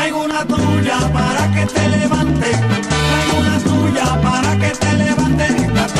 Traigo una tuya para que te levante. Traigo una tuya para que te levante.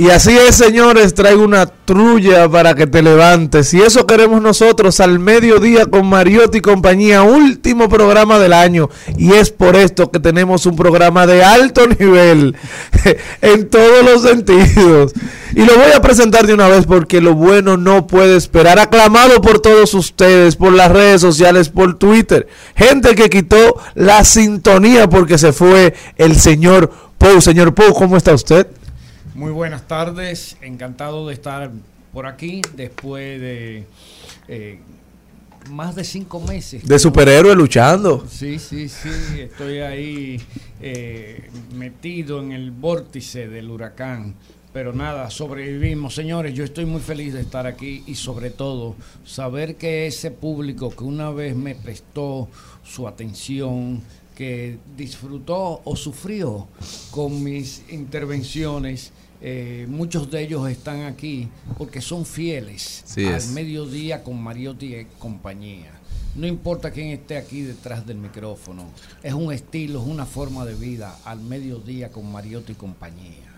Y así es, señores, traigo una trulla para que te levantes. Y eso queremos nosotros al mediodía con Mariotti y compañía, último programa del año. Y es por esto que tenemos un programa de alto nivel en todos los sentidos. Y lo voy a presentar de una vez porque lo bueno no puede esperar. Aclamado por todos ustedes, por las redes sociales, por Twitter. Gente que quitó la sintonía porque se fue el señor Pou. Señor Pou, ¿cómo está usted? Muy buenas tardes, encantado de estar por aquí después de eh, más de cinco meses. De superhéroe luchando. Sí, sí, sí, estoy ahí eh, metido en el vórtice del huracán. Pero nada, sobrevivimos. Señores, yo estoy muy feliz de estar aquí y sobre todo saber que ese público que una vez me prestó su atención, que disfrutó o sufrió con mis intervenciones, eh, muchos de ellos están aquí porque son fieles Sí al es. mediodía con Mariotti y compañía. No importa quién esté aquí detrás del micrófono, es un estilo, es una forma de vida al mediodía con Mariotti y compañía.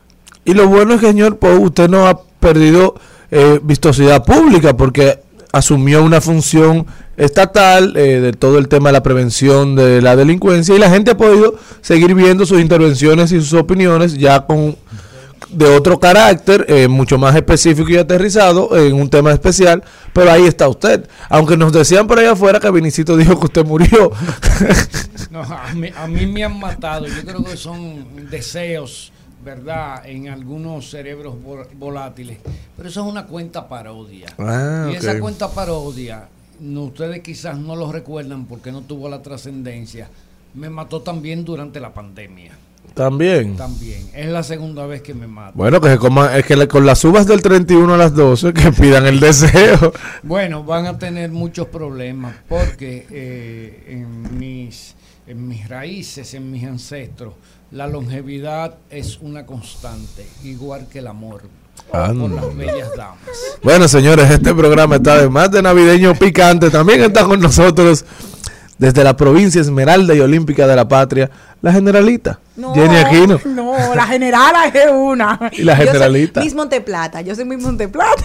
Y lo bueno es que, señor Pou, usted no ha perdido eh, vistosidad pública porque asumió una función estatal eh, de todo el tema de la prevención de la delincuencia y la gente ha podido seguir viendo sus intervenciones y sus opiniones ya con de otro carácter, eh, mucho más específico y aterrizado en un tema especial, pero ahí está usted. Aunque nos decían por ahí afuera que Vinicito dijo que usted murió. No, a, mí, a mí me han matado. Yo creo que son deseos, ¿verdad? En algunos cerebros vol- volátiles. Pero eso es una cuenta parodia. Ah, y esa cuenta parodia, no, ustedes quizás no lo recuerdan porque no tuvo la trascendencia. Me mató también durante la pandemia. También. También. Es la segunda vez que me mata. Bueno, que se coma, es que le- con las uvas del 31 a las 12 que pidan el deseo. Bueno, van a tener muchos problemas porque eh, en, mis, en mis raíces, en mis ancestros, la longevidad es una constante, igual que el amor por las bellas damas. Bueno, señores, este programa está además de navideño picante. También está con nosotros desde la provincia Esmeralda y Olímpica de la Patria, la generalita, No, Jenny Aquino. No, la generala es una. Y la Yo soy generalita. Miss Monteplata, yo soy Miss Monteplata.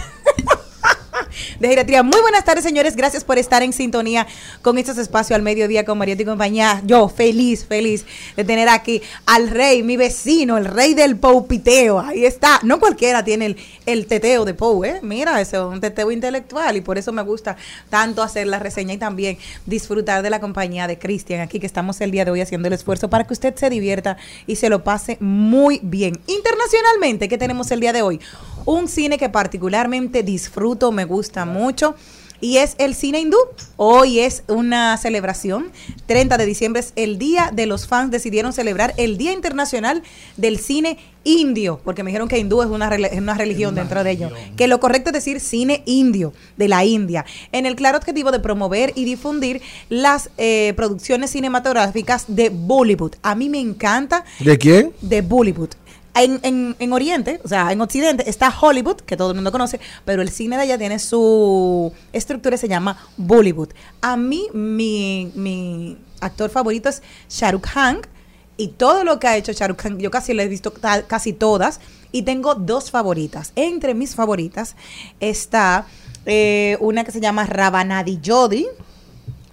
De geriatría. Muy buenas tardes, señores. Gracias por estar en sintonía con estos espacios al mediodía con Mariotti y compañía. Yo feliz, feliz de tener aquí al rey, mi vecino, el rey del poupiteo. Ahí está. No cualquiera tiene el, el teteo de Pou, ¿eh? Mira, eso es un teteo intelectual y por eso me gusta tanto hacer la reseña y también disfrutar de la compañía de Cristian aquí que estamos el día de hoy haciendo el esfuerzo para que usted se divierta y se lo pase muy bien. Internacionalmente, ¿qué tenemos el día de hoy? Un cine que particularmente disfruto, me gusta mucho. y es el cine hindú. Hoy es una celebración. 30 de diciembre es el día de los fans. Decidieron celebrar el Día Internacional del Cine Indio, porque me dijeron que hindú es una, rela- es una religión dentro de ello. Que lo correcto es decir cine indio, de la India, en el claro objetivo de promover y difundir las eh, producciones cinematográficas de Bollywood. A mí me encanta ¿De quién? de Bollywood. En, en, en Oriente, o sea, en Occidente está Hollywood, que todo el mundo conoce, pero el cine de allá tiene su estructura y se llama Bollywood. A mí, mi, mi actor favorito es Shah Rukh Khan, y todo lo que ha hecho Shah Rukh Khan, yo casi lo he visto casi todas, y tengo dos favoritas. Entre mis favoritas está eh, una que se llama Ravanadi Jodi,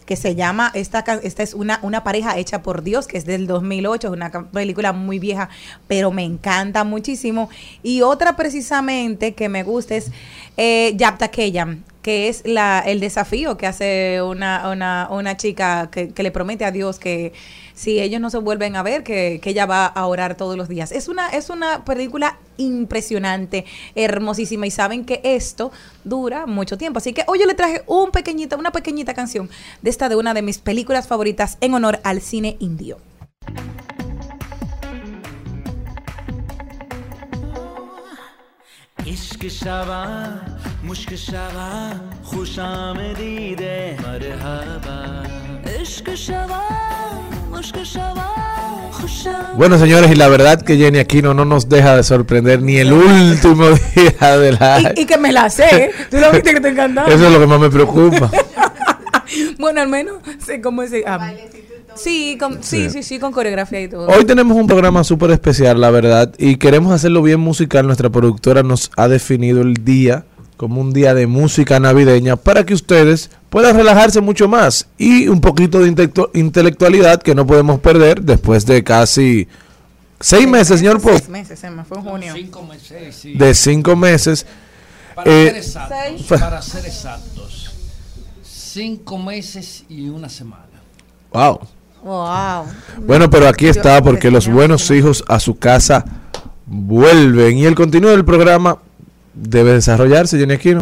que se llama, esta, esta es una, una pareja hecha por Dios, que es del 2008, es una película muy vieja, pero me encanta muchísimo. Y otra precisamente que me gusta es eh, Yapta Keyam, que es la, el desafío que hace una, una, una chica que, que le promete a Dios que si ellos no se vuelven a ver, que, que ella va a orar todos los días. Es una, es una película impresionante, hermosísima. Y saben que esto dura mucho tiempo. Así que hoy yo le traje un pequeñita, una pequeñita canción de esta de una de mis películas favoritas en honor al cine indio. عشق مشک خوش آمدیده مرحبا عشق bueno, señores, y la verdad que Jenny Aquino no nos deja de sorprender ni el último día de la... Y, y que me la sé, tú lo viste que te encantaba. Eso es lo que más me preocupa. Bueno, al menos sé cómo es. ah, sí, con, sí, Sí. sí, sí, con coreografía y todo. Hoy tenemos un programa súper especial, la verdad, y queremos hacerlo bien musical. Nuestra productora nos ha definido el día como un día de música navideña para que ustedes puedan relajarse mucho más y un poquito de intelectu- intelectualidad que no podemos perder después de casi seis meses, señor Pop, Seis meses, se me fue en junio. Cinco meses, sí. de cinco meses. Para Eh, ser exactos, seis. para ser exactos, cinco meses y una semana. Wow. Wow. Bueno, pero aquí está porque los buenos hijos a su casa vuelven y el continuo del programa debe desarrollarse, Jenny Aquino.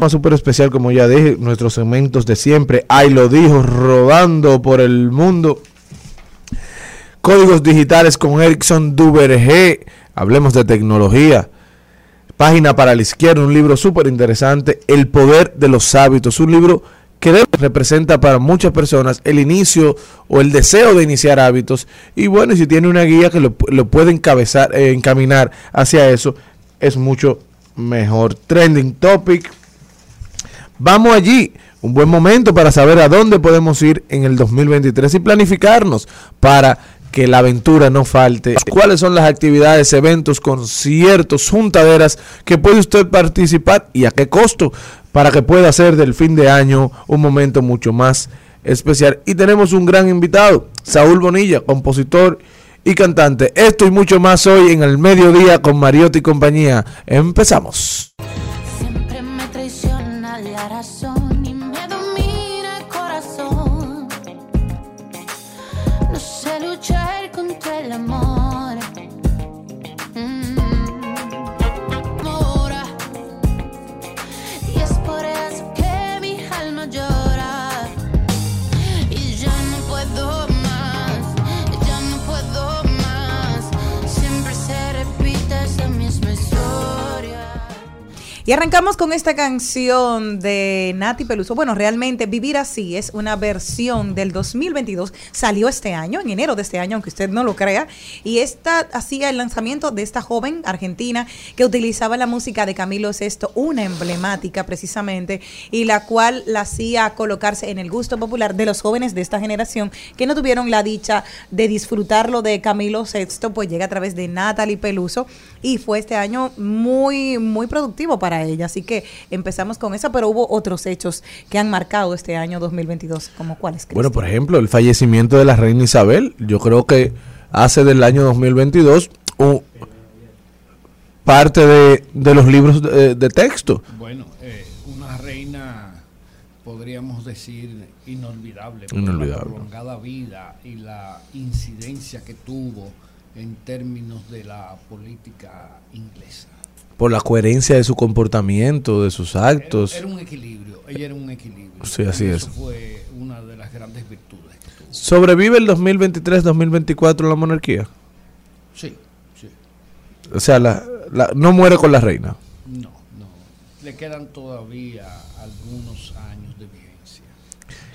Programa súper especial, como ya dije, nuestros segmentos de siempre. Ahí lo dijo, rodando por el mundo. Códigos digitales con Ericsson Duvergé. Hablemos de tecnología. Página para la izquierda, un libro súper interesante. El poder de los hábitos. Un libro que representa para muchas personas el inicio o el deseo de iniciar hábitos. Y bueno, si tiene una guía que lo, lo puede encabezar, eh, encaminar hacia eso, es mucho mejor. Trending topic. Vamos allí. Un buen momento para saber a dónde podemos ir en el 2023 y planificarnos para que la aventura no falte. ¿Cuáles son las actividades, eventos, conciertos, juntaderas que puede usted participar y a qué costo para que pueda hacer del fin de año un momento mucho más especial? Y tenemos un gran invitado, Saúl Bonilla, compositor y cantante. Esto y mucho más hoy en el mediodía con Mariotti y compañía. Empezamos. Y arrancamos con esta canción de Nati Peluso. Bueno, realmente Vivir Así es una versión del 2022. Salió este año, en enero de este año, aunque usted no lo crea. Y esta hacía el lanzamiento de esta joven argentina que utilizaba la música de Camilo Sesto, una emblemática precisamente, y la cual la hacía colocarse en el gusto popular de los jóvenes de esta generación que no tuvieron la dicha de disfrutarlo de Camilo Sexto, pues llega a través de Natalie Peluso y fue este año muy, muy productivo para ella. Así que empezamos con esa, pero hubo otros hechos que han marcado este año 2022, como cuáles. Bueno, por ejemplo, el fallecimiento de la reina Isabel, yo creo que hace del año 2022 un- parte de, de los libros de, de texto. Bueno, eh, una reina, podríamos decir, inolvidable. por Inolvidable. La prolongada vida y la incidencia que tuvo en términos de la política inglesa. Por la coherencia de su comportamiento, de sus actos. era un equilibrio, ella era un equilibrio. Sí, así Y es. Eso fue una de las grandes virtudes que tuvo. ¿Sobrevive el 2023-2024 la monarquía? Sí, sí. O sea, la, la- no muere con la reina. No, no. Le quedan todavía algunos años de vigencia.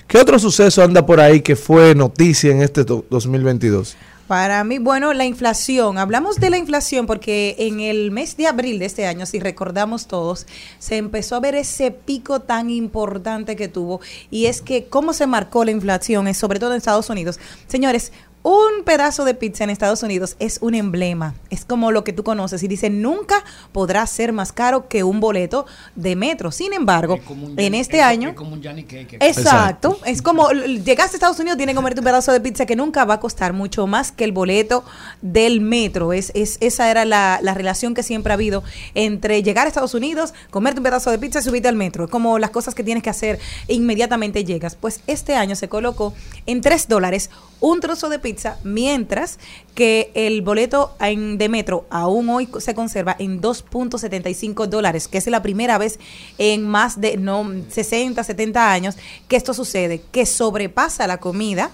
¿Qué otro suceso anda por ahí que fue noticia en este do- 2022? Para mí, bueno, la inflación. Hablamos de la inflación porque en el mes de abril de este año, si recordamos todos, se empezó a ver ese pico tan importante que tuvo. Y es que cómo se marcó la inflación, sobre todo en Estados Unidos. Señores, un pedazo de pizza en Estados Unidos es un emblema. Es como lo que tú conoces. Y dice, nunca podrá ser más caro que un boleto de metro. Sin embargo, Es en este es- año... Es como un Johnny Cake. Exacto. Es como llegaste a Estados Unidos, tienes que comerte un pedazo de pizza que nunca va a costar mucho más que el boleto del metro. Es, es, esa era la, la relación que siempre ha habido entre llegar a Estados Unidos, comerte un pedazo de pizza y subirte al metro. Es como las cosas que tienes que hacer e inmediatamente llegas. Pues este año se colocó en 3 dólares un trozo de pizza, mientras que el boleto en- de metro aún hoy se conserva en 2.75 dólares, que es la primera vez en más de no 60, 70 años que esto sucede, que sobrepasa la comida.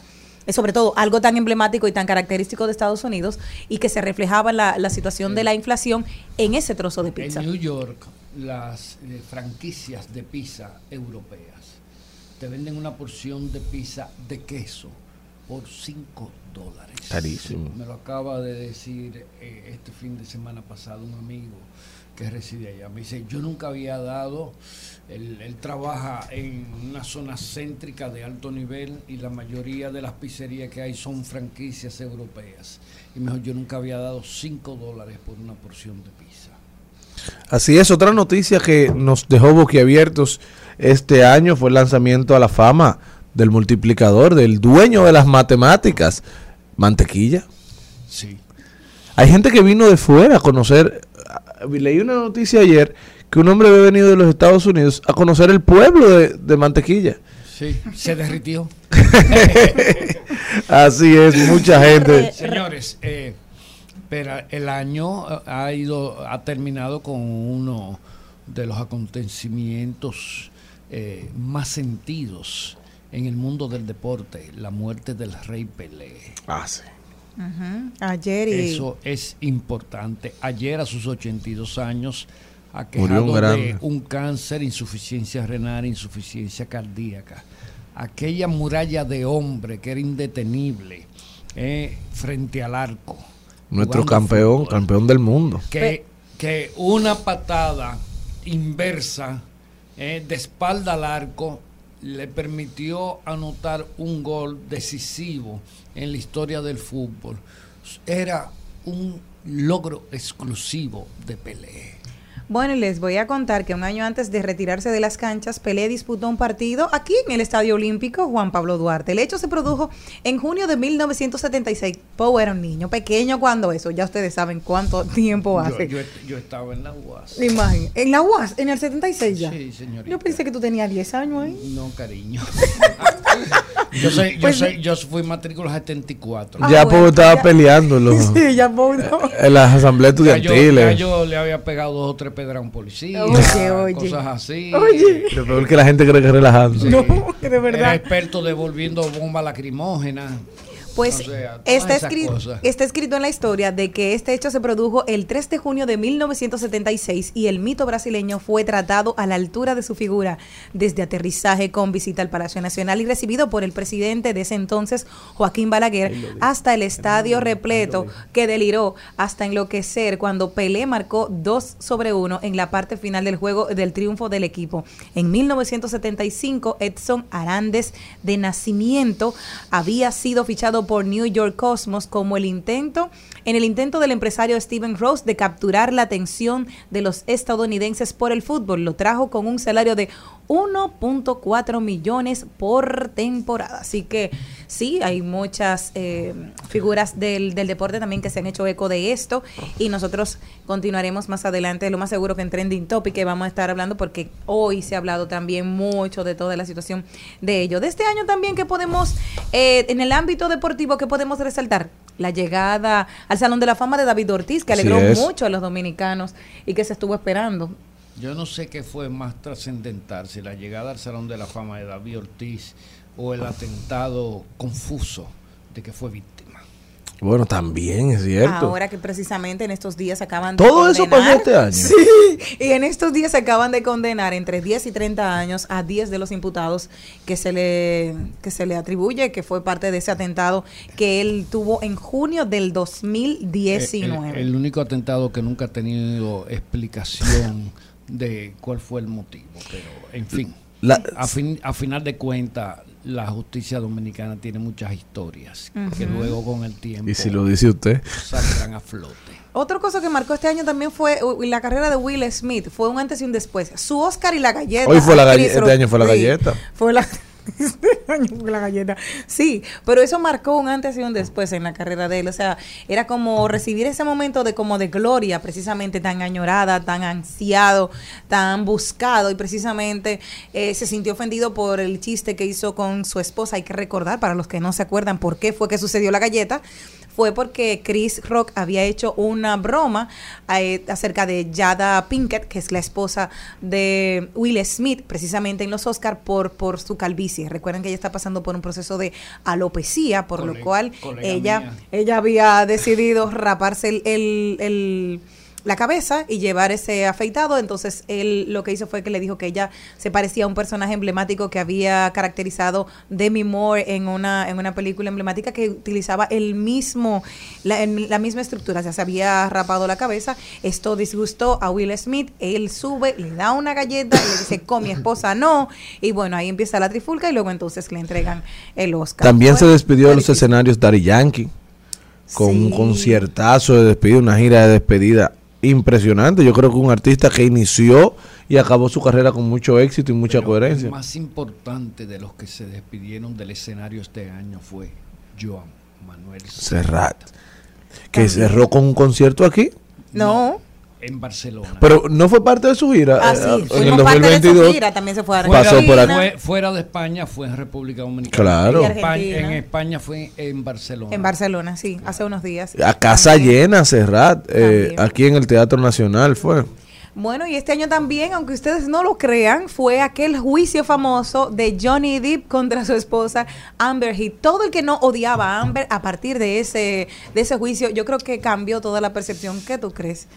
Es sobre todo algo tan emblemático y tan característico de Estados Unidos y que se reflejaba la situación de la inflación en ese trozo de pizza. En New York, las eh, franquicias de pizza europeas te venden una porción de pizza de queso por 5 dólares. Carísimo. Me lo acaba de decir eh, este fin de semana pasado un amigo que reside allá. Me dice, yo nunca había dado, él, él trabaja en una zona céntrica de alto nivel y la mayoría de las pizzerías que hay son franquicias europeas. Y me dijo, yo nunca había dado 5 dólares por una porción de pizza. Así es, otra noticia que nos dejó boquiabiertos este año fue el lanzamiento a la fama del multiplicador, del dueño de las matemáticas, Mantequilla. Sí. Hay gente que vino de fuera a conocer, leí una noticia ayer que un hombre había venido de los Estados Unidos a conocer el pueblo de, de Mantequilla. Sí, se derritió. Así es, mucha gente. Señores, eh, pero el año eh, ha ido, ha terminado con uno de los acontecimientos eh, más sentidos en el mundo del deporte, la muerte del rey Pelé. Ah, sí. Ujú. Ayer y Eso es importante. Ayer a sus 82 años, aquejado un de un cáncer, insuficiencia renal, insuficiencia cardíaca. Aquella muralla de hombre que era indetenible eh, frente al arco. Nuestro campeón, fútbol, campeón del mundo. Que, que una patada inversa eh, de espalda al arco le permitió anotar un gol decisivo en la historia del fútbol. Era un logro exclusivo de Pelé. Bueno, y les voy a contar que un año antes de retirarse de las canchas, Pelé disputó un partido aquí en el Estadio Olímpico Juan Pablo Duarte. El hecho se produjo en junio de 1976. Pau era un niño pequeño cuando eso, ya ustedes saben cuánto tiempo hace. yo, yo estaba en la UAS. La imagen. En la UAS, en el 76 ya. Sí, señorita. Yo pensé que tú tenías 10 años ahí. No, cariño. yo, soy, yo, Pues- soy, yo fui matrícula 74. Ah, ya bueno, Pau estaba ya. peleando en, los- Sí, ya no. en las asambleas Ya yo, ya estudiantiles. yo le había pegado dos o tres pedras a un policía, Oye, oye. cosas así. Oye. Lo peor que la gente cree que es relajando. No, que de Era verdad. experto devolviendo bombas lacrimógenas. Pues O sea, todas está, esas escri- cosas. está escrito en la historia de que este hecho se produjo el 3 de junio de 1976 y el mito brasileño fue tratado a la altura de su figura desde aterrizaje con visita al Palacio Nacional y recibido por el presidente de ese entonces, Joaquín Balaguer, hasta el estadio repleto que deliró hasta enloquecer cuando Pelé marcó 2 sobre 1 en la parte final del juego del triunfo del equipo. En 1975, Edson Arandes de nacimiento había sido fichado por New York Cosmos como el intento en el intento del empresario Steven Rose de capturar la atención de los estadounidenses por el fútbol. Lo trajo con un salario de 1.4 millones por temporada. Así que sí, hay muchas eh, figuras del, del deporte también que se han hecho eco de esto y nosotros continuaremos más adelante, lo más seguro que en Trending Topic que vamos a estar hablando porque hoy se ha hablado también mucho de toda la situación de ello. De este año también que podemos, eh, en el ámbito deportivo, que podemos resaltar? La llegada al Salón de la Fama de David Ortiz, que alegró mucho a los dominicanos y que se estuvo esperando. Yo no sé qué fue más trascendental, si la llegada al Salón de la Fama de David Ortiz o el atentado confuso de que fue víctima. Bueno, también es cierto. Ahora que precisamente en estos días acaban de Todo eso pasó condenar- este año. Sí, y en estos días acaban de condenar entre 10 y 30 años a 10 de los imputados que se le que se le atribuye que fue parte de ese atentado que él tuvo en junio del 2019. El, el único atentado que nunca ha tenido explicación de cuál fue el motivo, pero en fin. La- a, fin, a final de cuentas, la justicia dominicana tiene muchas historias que luego con el tiempo y si lo dice usted. saldrán a flote. Otra cosa que marcó este año también fue la carrera de Will Smith. Fue un antes y un después. Su Oscar y la galleta. Hoy fue la a galle- Chris este año fue la galleta. Fue la, la galleta. Sí, pero eso marcó un antes y un después en la carrera de él. O sea, era como recibir ese momento de como de gloria, precisamente tan añorada, tan ansiado, tan buscado. Y precisamente eh, se sintió ofendido por el chiste que hizo con su esposa. Hay que recordar, para los que no se acuerdan por qué fue que sucedió la galleta fue porque Chris Rock había hecho una broma eh, acerca de Jada Pinkett, que es la esposa de Will Smith, precisamente en los Oscars por, por su calvicie. Recuerden que ella está pasando por un proceso de alopecia, por Cole- lo cual ella, mía. ella había decidido raparse el, el- el- la cabeza y llevar ese afeitado. Entonces él lo que hizo fue que le dijo que ella se parecía a un personaje emblemático que había caracterizado Demi Moore en una, en una película emblemática que utilizaba el mismo, la, en la misma estructura. O sea, se había rapado la cabeza. Esto disgustó a Will Smith. Él sube, le da una galleta y le dice, con mi esposa no. Y bueno, ahí empieza la trifulca y luego entonces le entregan el Oscar. También se despidió de los escenarios Daddy Yankee con un conciertazo de despedida, una gira de despedida impresionante. Yo creo que un artista que inició y acabó su carrera con mucho éxito y mucha Pero coherencia. El más importante de los que se despidieron del escenario este año fue Joan Manuel Serrat, que cerró con un concierto aquí, No. En Barcelona. pero no fue parte de su gira. Ah, eh, sí, en el fuimos parte de su 2022. gira, también se fue a Pasó Argentina. por aquí. Fue- fuera de España fue en República Dominicana. Claro. Y En España, Argentina. en España fue en Barcelona. En Barcelona, sí, hace unos días. A casa También. llena, Serrat, eh, aquí en el Teatro Nacional fue. Bueno, y este año también, aunque ustedes no lo crean, fue aquel juicio famoso de Johnny Depp contra su esposa Amber Heard. Todo el que no odiaba a Amber a partir de ese, de ese juicio, yo creo que cambió toda la percepción. ¿Qué tú crees?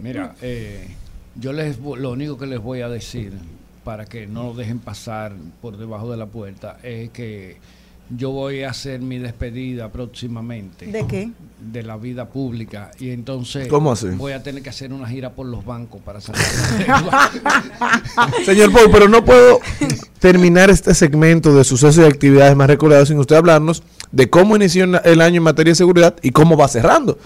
Mira, eh, yo les lo único que les voy a decir para que no lo dejen pasar por debajo de la puerta es que yo voy a hacer mi despedida próximamente ¿De qué? de la vida pública y entonces ¿Cómo así? voy a tener que hacer una gira por los bancos para sacar. Señor Paul, pero no puedo terminar este segmento de sucesos y actividades más recordados sin usted hablarnos de cómo inició el año en materia de seguridad y cómo va cerrando.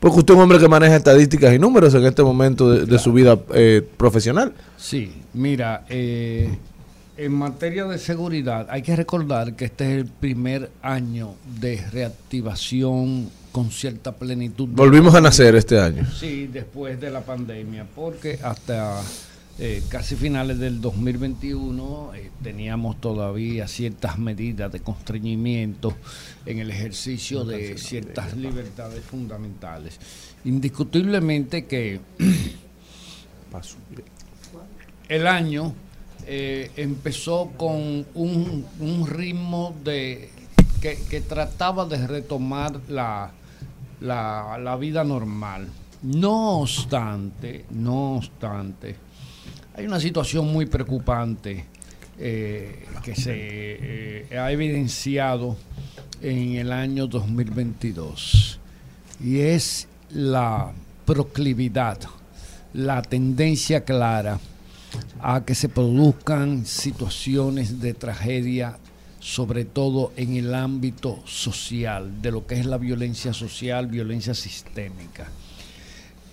Porque usted es un hombre que maneja estadísticas y números en este momento de, de su vida eh, profesional. Sí, mira, eh, en materia de seguridad hay que recordar que este es el primer año de reactivación con cierta plenitud. Volvimos a nacer este año. Sí, después de la pandemia, porque hasta eh, casi finales del 2021 eh, teníamos todavía ciertas medidas de constreñimiento en el ejercicio de ciertas libertades fundamentales. Indiscutiblemente que el año eh, empezó con un, un ritmo de que, que trataba de retomar la, la, la vida normal. No obstante, no obstante, hay una situación muy preocupante eh, que se eh, ha evidenciado en el año 2022 y es la proclividad, la tendencia clara a que se produzcan situaciones de tragedia, sobre todo en el ámbito social, de lo que es la violencia social, violencia sistémica.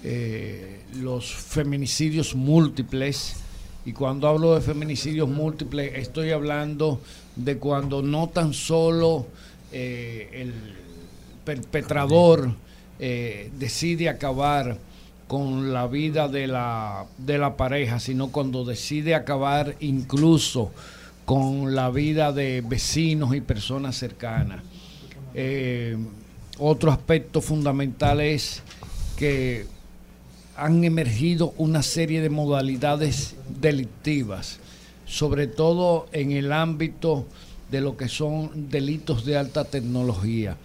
Eh, los feminicidios múltiples, y cuando hablo de feminicidios múltiples, estoy hablando de cuando no tan solo eh, el perpetrador eh, decide acabar con la vida de la, de la pareja, sino cuando decide acabar incluso con la vida de vecinos y personas cercanas. Otro aspecto fundamental es que han emergido una serie de modalidades delictivas, sobre todo en el ámbito de lo que son delitos de alta tecnología.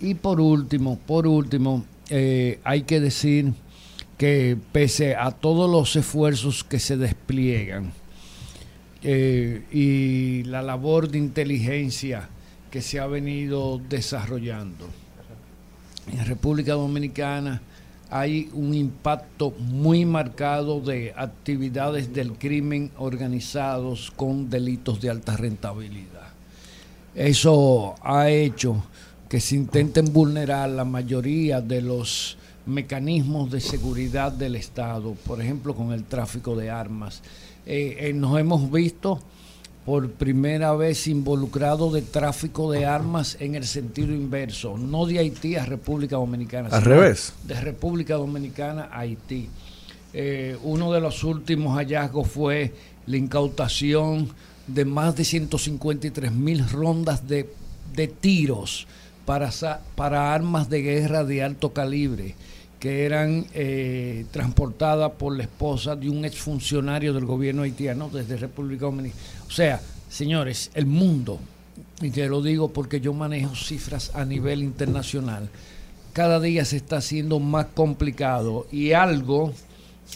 Y por último, por último, eh, hay que decir que pese a todos los esfuerzos que se despliegan eh, y la labor de inteligencia que se ha venido desarrollando, en República Dominicana hay un impacto muy marcado de actividades del crimen organizados con delitos de alta rentabilidad. Eso ha hecho que se intenten vulnerar la mayoría de los mecanismos de seguridad del Estado, por ejemplo con el tráfico de armas. Eh, eh, nos hemos visto por primera vez involucrados de tráfico de armas en el sentido inverso, no de Haití a República Dominicana, Al revés. de República Dominicana a Haití. Eh, uno de los últimos hallazgos fue la incautación de más de 153 mil rondas de, de tiros para, para armas de guerra de alto calibre que eran eh, transportadas por la esposa de un exfuncionario del gobierno haitiano desde República Dominicana. O sea, señores, el mundo, y te lo digo porque yo manejo cifras a nivel internacional, cada día se está haciendo más complicado y algo,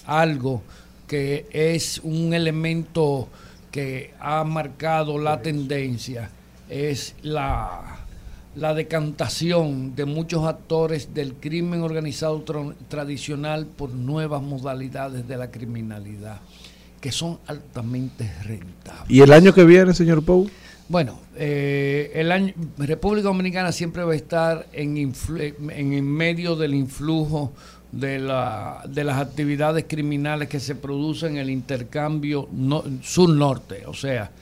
algo que es un elemento que ha marcado la tendencia es la, la decantación de muchos actores del crimen organizado tradicional por nuevas modalidades de la criminalidad que son altamente rentables. ¿Y el año que viene, señor Pou? Bueno, eh, el año, República Dominicana siempre va a estar en, influ- en, en medio del influjo de, la, de las actividades criminales que se producen en el intercambio no- sur-norte, o sea,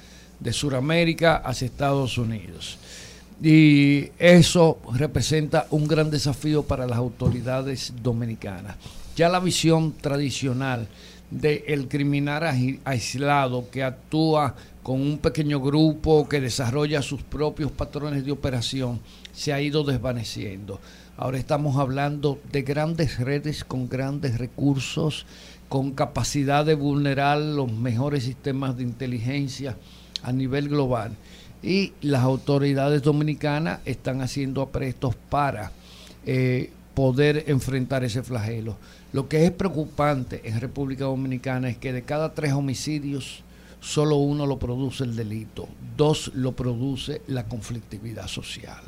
de Sudamérica hacia Estados Unidos. Y eso representa un gran desafío para las autoridades dominicanas. Ya la visión tradicional del criminal agi- aislado que actúa con un pequeño grupo que desarrolla sus propios patrones de operación se ha ido desvaneciendo. Ahora estamos hablando de grandes redes con grandes recursos, con capacidad de vulnerar los mejores sistemas de inteligencia a nivel global. Y las autoridades dominicanas están haciendo aprestos para eh, poder enfrentar ese flagelo. Lo que es preocupante en República Dominicana es que de cada tres homicidios, solo uno lo produce el delito, dos lo produce la conflictividad social.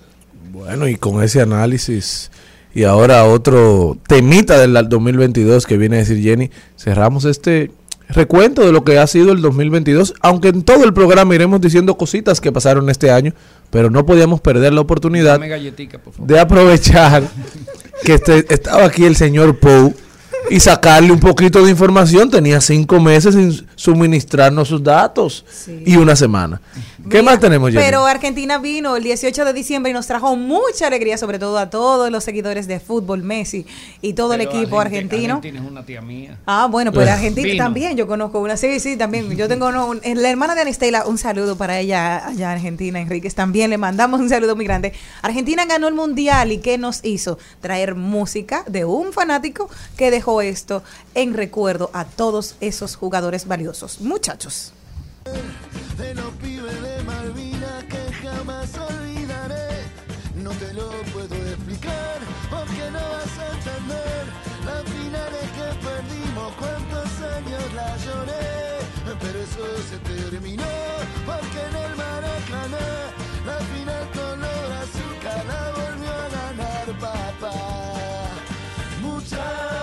Bueno, y con ese análisis y ahora otro temita del 2022 que viene a decir Jenny, cerramos este recuento de lo que ha sido el 2022, aunque en todo el programa iremos diciendo cositas que pasaron este año, pero no podíamos perder la oportunidad de aprovechar que este- estaba aquí el señor Pou y sacarle un poquito de información. Tenía cinco meses sin suministrarnos sus datos Sí. y una semana. ¿Qué Mira, más tenemos, Jenny? Pero Argentina vino el 18 de diciembre y nos trajo mucha alegría, sobre todo a todos los seguidores de fútbol, Messi y todo el equipo Argenti- argentino. Argentina es una tía mía. Ah, bueno, pues Argentina Vino. también, yo conozco una. Sí, sí, también. Yo tengo uno- un- la hermana de Anistela, un saludo para ella allá en Argentina, Enríquez. También le mandamos un saludo muy grande. Argentina ganó el mundial y ¿qué nos hizo? Traer música de un fanático que dejó esto en recuerdo a todos esos jugadores valiosos maravillosos. Muchachos. De los pibes de Malvinas que jamás olvidaré. No te lo puedo explicar porque no vas a entender las finales que perdimos, cuántos años la lloré. Pero eso se terminó porque en el Maracaná la final color azúcar la volvió a ganar papá. Muchas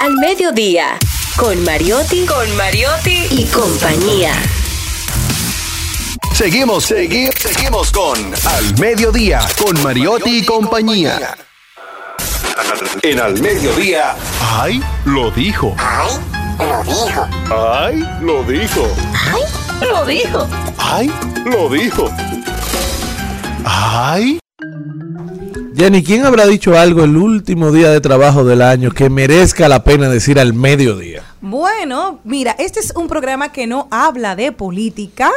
Al mediodía, con Mariotti, con Mariotti y compañía. Seguimos, seguimos, seguimos con Al Mediodía, con Mariotti y compañía. En Al Mediodía. ¡Ay! Lo dijo. ¡Ay! Lo dijo. ¡Ay! Lo dijo. Lo dijo. ¡Ay! Lo dijo. ¡Ay! Jenny, ¿quién habrá dicho algo el último día de trabajo del año que merezca la pena decir al mediodía? Bueno, mira, este es un programa que no habla de política,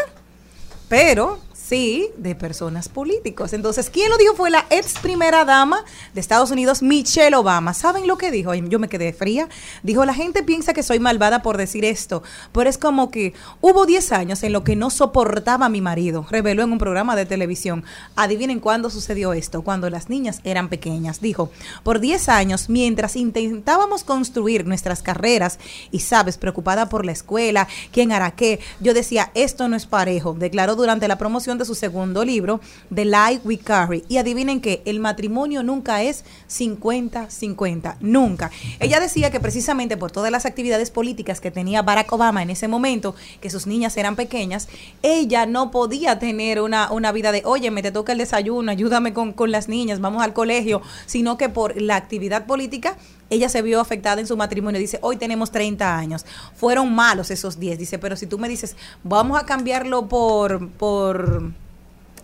pero sí de personas políticos. Entonces, ¿quién lo dijo? Fue la ex primera dama de Estados Unidos, Michelle Obama. ¿Saben lo que dijo? Yo me quedé fría. Dijo, la gente piensa que soy malvada por decir esto, pero es como que hubo 10 años en lo que no soportaba a mi marido, reveló en un programa de televisión. Adivinen cuándo sucedió esto, cuando las niñas eran pequeñas. Dijo, por 10 años, mientras intentábamos construir nuestras carreras, y sabes, preocupada por la escuela, quién hará qué, yo decía, esto no es parejo, declaró durante la promoción su segundo libro, The Life We Carry. Y adivinen que el matrimonio nunca es 50-50, nunca. Ella decía que precisamente por todas las actividades políticas que tenía Barack Obama en ese momento, que sus niñas eran pequeñas, ella no podía tener una, una vida de, oye, me te toca el desayuno, ayúdame con, con las niñas, vamos al colegio, sino que por la actividad política ella se vio afectada en su matrimonio. Dice, hoy tenemos 30 años. Fueron malos esos 10. Dice, pero si tú me dices, vamos a cambiarlo por, por,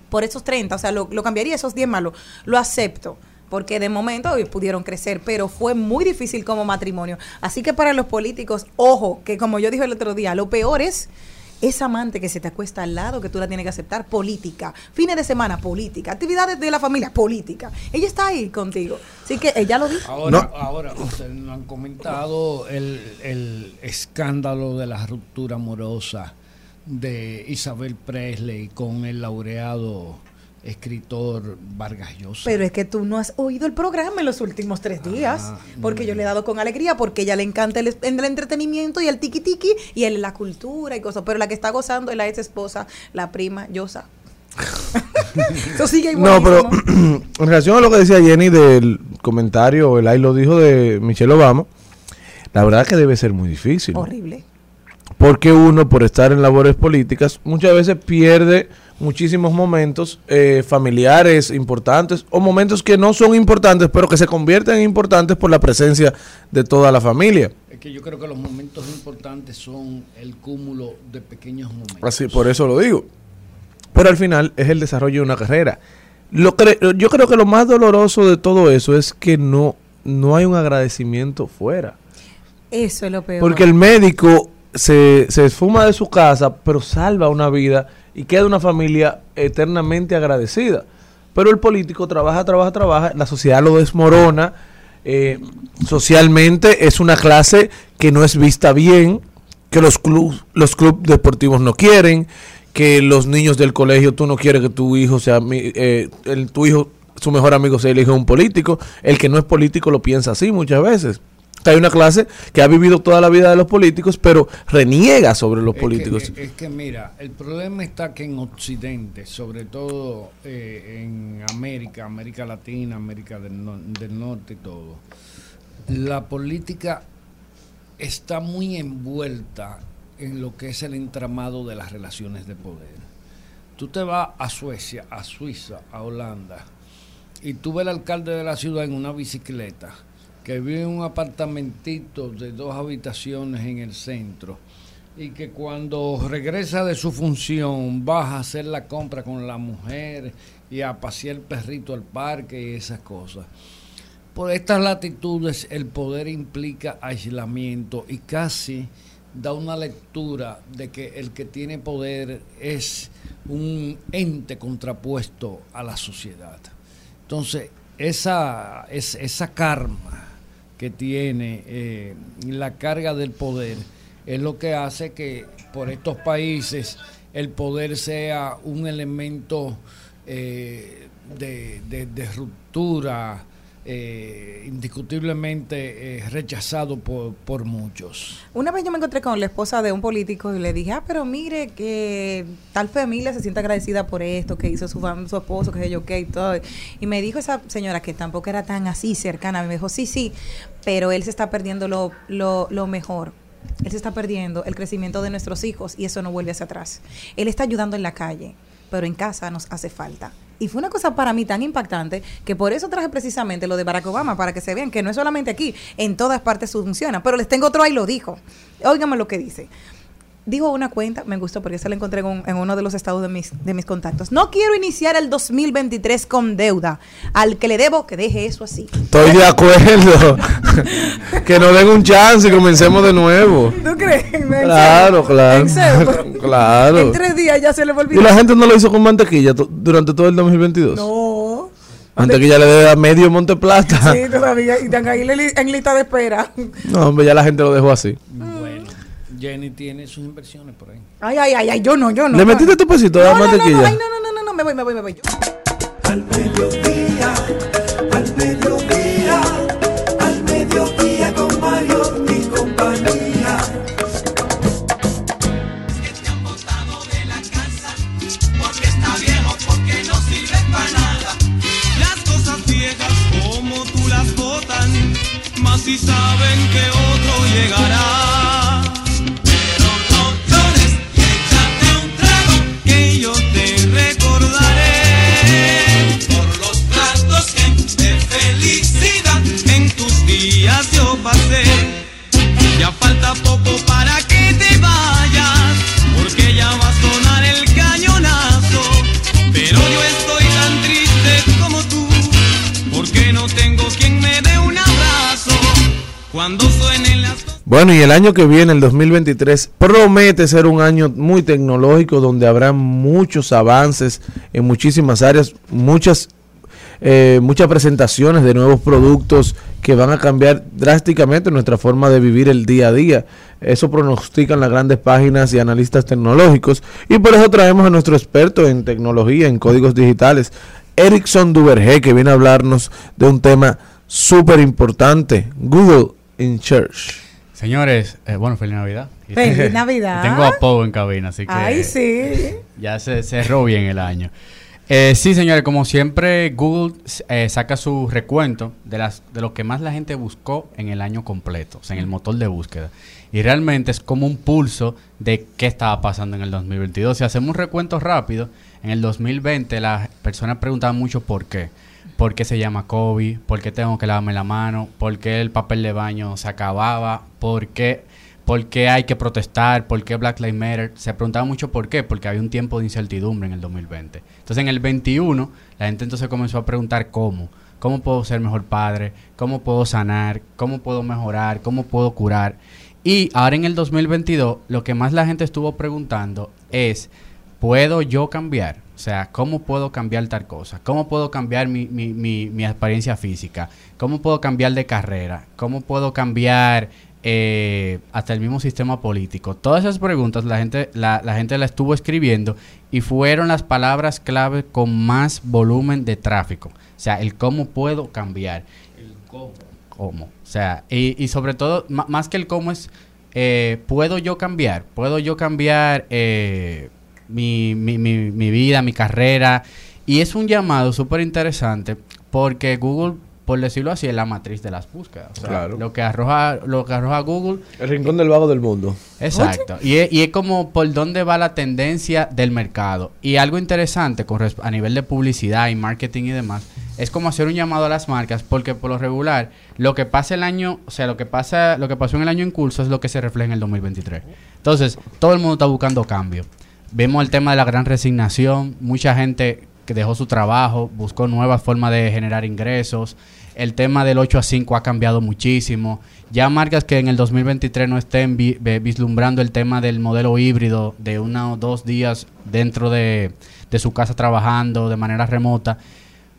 por esos 30, o sea, lo, lo cambiaría esos 10 malos, lo acepto. Porque de momento hoy pudieron crecer, pero fue muy difícil como matrimonio. Así que para los políticos, ojo, que como yo dije el otro día, lo peor es esa amante que se te acuesta al lado, que tú la tienes que aceptar, política. Fines de semana, política. Actividades de la familia, política. Ella está ahí contigo. Así que ella lo dijo. Ahora, ahora ustedes nos han comentado el, el escándalo de la ruptura amorosa de Isabel Presley con el laureado escritor Vargas Llosa. Pero es que tú no has oído el programa en los últimos tres días, Ah, porque yo le he dado con alegría, porque ella le encanta el, el entretenimiento y el tiki tiki y el, la cultura y cosas, pero la que está gozando es la ex esposa, la prima Yosa. Eso sigue No, pero en relación a lo que decía Jenny del comentario, el ahí lo dijo de Michelle Obama, la verdad que debe ser muy difícil. Horrible. Porque uno, por estar en labores políticas, muchas veces pierde muchísimos momentos eh, familiares importantes o momentos que no son importantes, pero que se convierten en importantes por la presencia de toda la familia. Es que yo creo que los momentos importantes son el cúmulo de pequeños momentos. Así, por eso lo digo. Pero al final es el desarrollo de una carrera. Lo cre- yo creo que lo más doloroso de todo eso es que no, no hay un agradecimiento fuera. Eso es lo peor. Porque el médico se, se esfuma de su casa, pero salva una vida y queda una familia eternamente agradecida. Pero el político trabaja, trabaja, trabaja, la sociedad lo desmorona, eh, socialmente es una clase que no es vista bien, que los clubes los club deportivos no quieren, que los niños del colegio, tú no quieres que tu hijo sea, eh, el, tu hijo, su mejor amigo sea el hijo de un político, el que no es político lo piensa así muchas veces. Hay una clase que ha vivido toda la vida de los políticos, pero reniega sobre los Es que- políticos. Es que, mira, el problema está que en Occidente, sobre todo eh, en América, América Latina, América del, nor- del Norte y todo, la política está muy envuelta en lo que es el entramado de las relaciones de poder. Tú te vas a Suecia, a Suiza, a Holanda, y tú ves al alcalde de la ciudad en una bicicleta, que vive en un apartamentito de dos habitaciones en el centro, y que cuando regresa de su función baja a hacer la compra con la mujer y a pasear el perrito al parque y esas cosas. Por estas latitudes el poder implica aislamiento y casi da una lectura de que el que tiene poder es un ente contrapuesto a la sociedad. Entonces, esa, es, esa karma que tiene eh, la carga del poder es lo que hace que por estos países el poder sea un elemento eh, de, de- de ruptura, eh, indiscutiblemente eh, rechazado por, por muchos. Una vez yo me encontré con la esposa de un político y le dije, ah, pero mire que tal familia se siente agradecida por esto que hizo su, su esposo, que sé yo qué y todo. Y me dijo esa señora que tampoco era tan así cercana, me dijo, sí, sí, pero él se está perdiendo lo, lo, lo mejor. Él se está perdiendo el crecimiento de nuestros hijos y eso no vuelve hacia atrás. Él está ayudando en la calle, pero en casa nos hace falta. Y fue una cosa para mí tan impactante que por eso traje precisamente lo de Barack Obama, para que se vean que no es solamente aquí, en todas partes funciona. Pero les tengo otro ahí, lo dijo. Óigame lo que dice. Dijo una cuenta, me gustó porque se la encontré en, un- en uno de los estados de mis, de mis contactos. No quiero iniciar el 2023 con deuda. Al que le debo, que deje eso así. Estoy de acuerdo. que nos den un chance y comencemos de nuevo. ¿Tú crees? ¿En Claro, claro. ¿En? Claro. En tres días ya se le Y volvió. la gente no lo hizo con mantequilla durante todo el 2022. No. Mantequilla le debe a medio Monte Plata. Sí, todavía. Y están ahí en li- en lista de espera. No, hombre, ya la gente lo dejó así. Bueno, Jenny tiene sus inversiones por ahí. Ay, ay, ay, ay, yo no, yo no. ¿Le metiste tu pesito de no, la no, no, mantequilla? no, ay, no, no, no, no, no, me voy, me voy, me voy. Al mediodía, al mediodía, al mediodía con Mario y compañía. Porque está viejo, porque no sirve para nada. Las cosas viejas como tú las botan, más si saben que otro llegará. Bueno, y el año que viene, el 2023, promete ser un año muy tecnológico donde habrá muchos avances en muchísimas áreas, muchas eh, muchas presentaciones de nuevos productos que van a cambiar drásticamente nuestra forma de vivir el día a día. Eso pronostican las grandes páginas y analistas tecnológicos y por eso traemos a nuestro experto en tecnología, en códigos digitales, Erickson Duvergé, que viene a hablarnos de un tema súper importante, Google in Church. Señores, eh, bueno, feliz Navidad. Feliz Navidad. Tengo a Pogo en cabina, así que Ay, sí. ya se cerró bien el año. Eh, sí, señores, como siempre, Google eh, saca su recuento de, las, de lo que más la gente buscó en el año completo, o sea, en el motor de búsqueda. Y realmente es como un pulso de qué estaba pasando en el 2022. Si hacemos un recuento rápido, en el 2020 las personas preguntaban mucho por qué. ¿Por qué se llama COVID? ¿Por qué tengo que lavarme la mano? ¿Por qué el papel de baño se acababa? ¿Por qué, por qué hay que protestar? ¿Por qué Black Lives Matter? Se preguntaba mucho por qué, porque había un tiempo de incertidumbre en el 2020. Entonces en el 21 la gente entonces comenzó a preguntar cómo. ¿Cómo puedo ser mejor padre? ¿Cómo puedo sanar? ¿Cómo puedo mejorar? ¿Cómo puedo curar? Y ahora en el 2022 lo que más la gente estuvo preguntando es, ¿puedo yo cambiar? O sea, ¿cómo puedo cambiar tal cosa? ¿Cómo puedo cambiar mi, mi, mi, mi apariencia física? ¿Cómo puedo cambiar de carrera? ¿Cómo puedo cambiar eh, hasta el mismo sistema político? Todas esas preguntas la gente la, la gente la estuvo escribiendo y fueron las palabras clave con más volumen de tráfico. O sea, el cómo puedo cambiar. cómo. O sea, y, y sobre todo, más que el cómo es, eh, ¿puedo yo cambiar? ¿Puedo yo cambiar eh, mi, mi, mi, mi vida, mi carrera? Y es un llamado súper interesante porque Google, por decirlo así, es la matriz de las búsquedas. O sea, Claro. Lo que arroja, lo que arroja Google El rincón del vago del mundo. Exacto. Y es, y es como por dónde va la tendencia del mercado. Y algo interesante con a nivel de publicidad y marketing y demás, es como hacer un llamado a las marcas, porque por lo regular, lo que pasa el año, o sea, lo que pasa, lo que pasó en el año en curso es lo que se refleja en el 2023. Entonces, todo el mundo está buscando cambio. Vemos el tema de la gran resignación, mucha gente que dejó su trabajo, buscó nuevas formas de generar ingresos. El tema del 8 a 5 ha cambiado muchísimo. Ya marcas que en el 2023 no estén vislumbrando el tema del modelo híbrido de uno o dos días dentro de, de su casa trabajando de manera remota,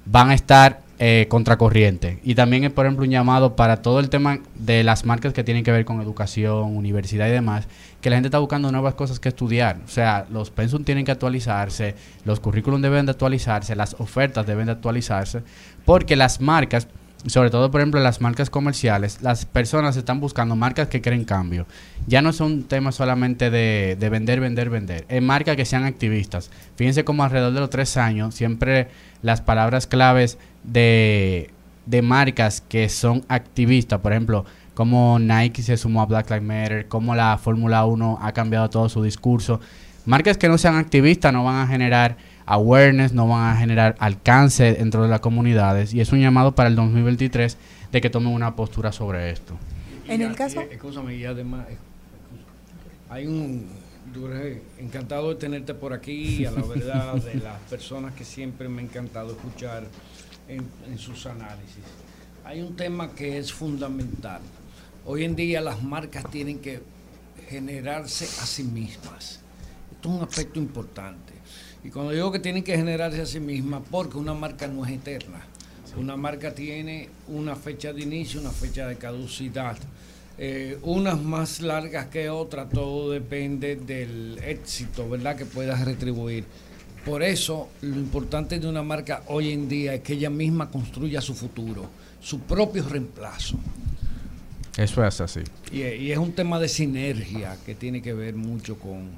van a estar eh, contracorriente. Y también es, por ejemplo, un llamado para todo el tema de las marcas que tienen que ver con educación, universidad y demás, que la gente está buscando nuevas cosas que estudiar. O sea, los pensum tienen que actualizarse, los currículum deben de actualizarse, las ofertas deben de actualizarse, porque las marcas, sobre todo, por ejemplo, las marcas comerciales, las personas están buscando marcas que creen cambio. Ya no son temas solamente de, de vender, vender, vender. Es marcas que sean activistas. Fíjense como alrededor de los tres años, siempre las palabras claves de, de marcas que son activistas, por ejemplo, como Nike se sumó a Black Lives Matter, como la Fórmula 1 ha cambiado todo su discurso. Marcas que no sean activistas no van a generar awareness, no van a generar alcance dentro de las comunidades y es un llamado para el 2023 de que tomen una postura sobre esto. En el caso- y- Escúchame, y además, eh, hay un. Dure, encantado de tenerte por aquí, a la verdad, de las personas que siempre me ha encantado escuchar en, en sus análisis. Hay un tema que es fundamental. Hoy en día las marcas tienen que generarse a sí mismas. Esto es un aspecto importante. Y cuando digo que tienen que generarse a sí mismas, porque una marca no es eterna. Una marca tiene una fecha de inicio, una fecha de caducidad. Eh, unas más largas que otras, todo depende del éxito, ¿verdad? Que puedas retribuir. Por eso, lo importante de una marca hoy en día es que ella misma construya su futuro, su propio reemplazo. Eso es así. Y, y es un tema de sinergia que tiene que ver mucho con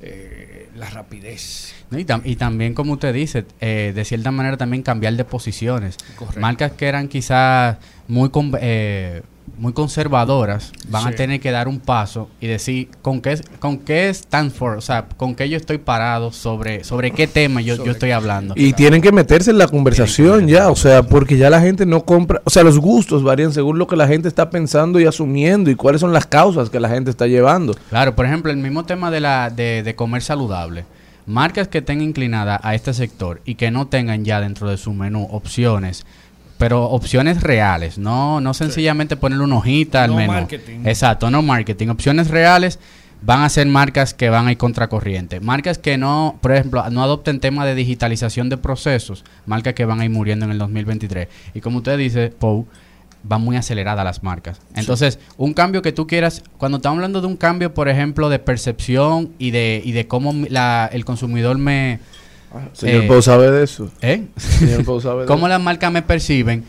eh, la rapidez. Y, tam- y también, como usted dice, eh, de cierta manera también cambiar de posiciones. Correcto. Marcas que eran quizás muy, eh, muy conservadoras van a tener que dar un paso y decir con qué, con qué stand for, o sea, con qué yo estoy parado sobre, sobre qué tema yo, yo estoy hablando. Y tienen que meterse en la conversación ya, o sea, porque ya la gente no compra, o sea, los gustos varían según lo que la gente está pensando y asumiendo y cuáles son las causas que la gente está llevando. Claro, por ejemplo, el mismo tema de, la, de, de comer saludable. Marcas que estén inclinadas a este sector y que no tengan ya dentro de su menú opciones, pero opciones reales, no, no sencillamente ponerle una hojita al No menú. marketing. Exacto, no marketing. Opciones reales van a ser marcas que van a ir contracorriente. Marcas que no, por ejemplo, no adopten tema de digitalización de procesos, marcas que van a ir muriendo en el 2023. Y como usted dice, Pou, van muy aceleradas las marcas. Entonces, un cambio que tú quieras, cuando estamos hablando de un cambio, por ejemplo, de percepción y de, y de cómo la- el consumidor me... Señor eh, Pau sabe de eso. ¿Eh? Señor Pau sabe de cómo eso. las marcas me perciben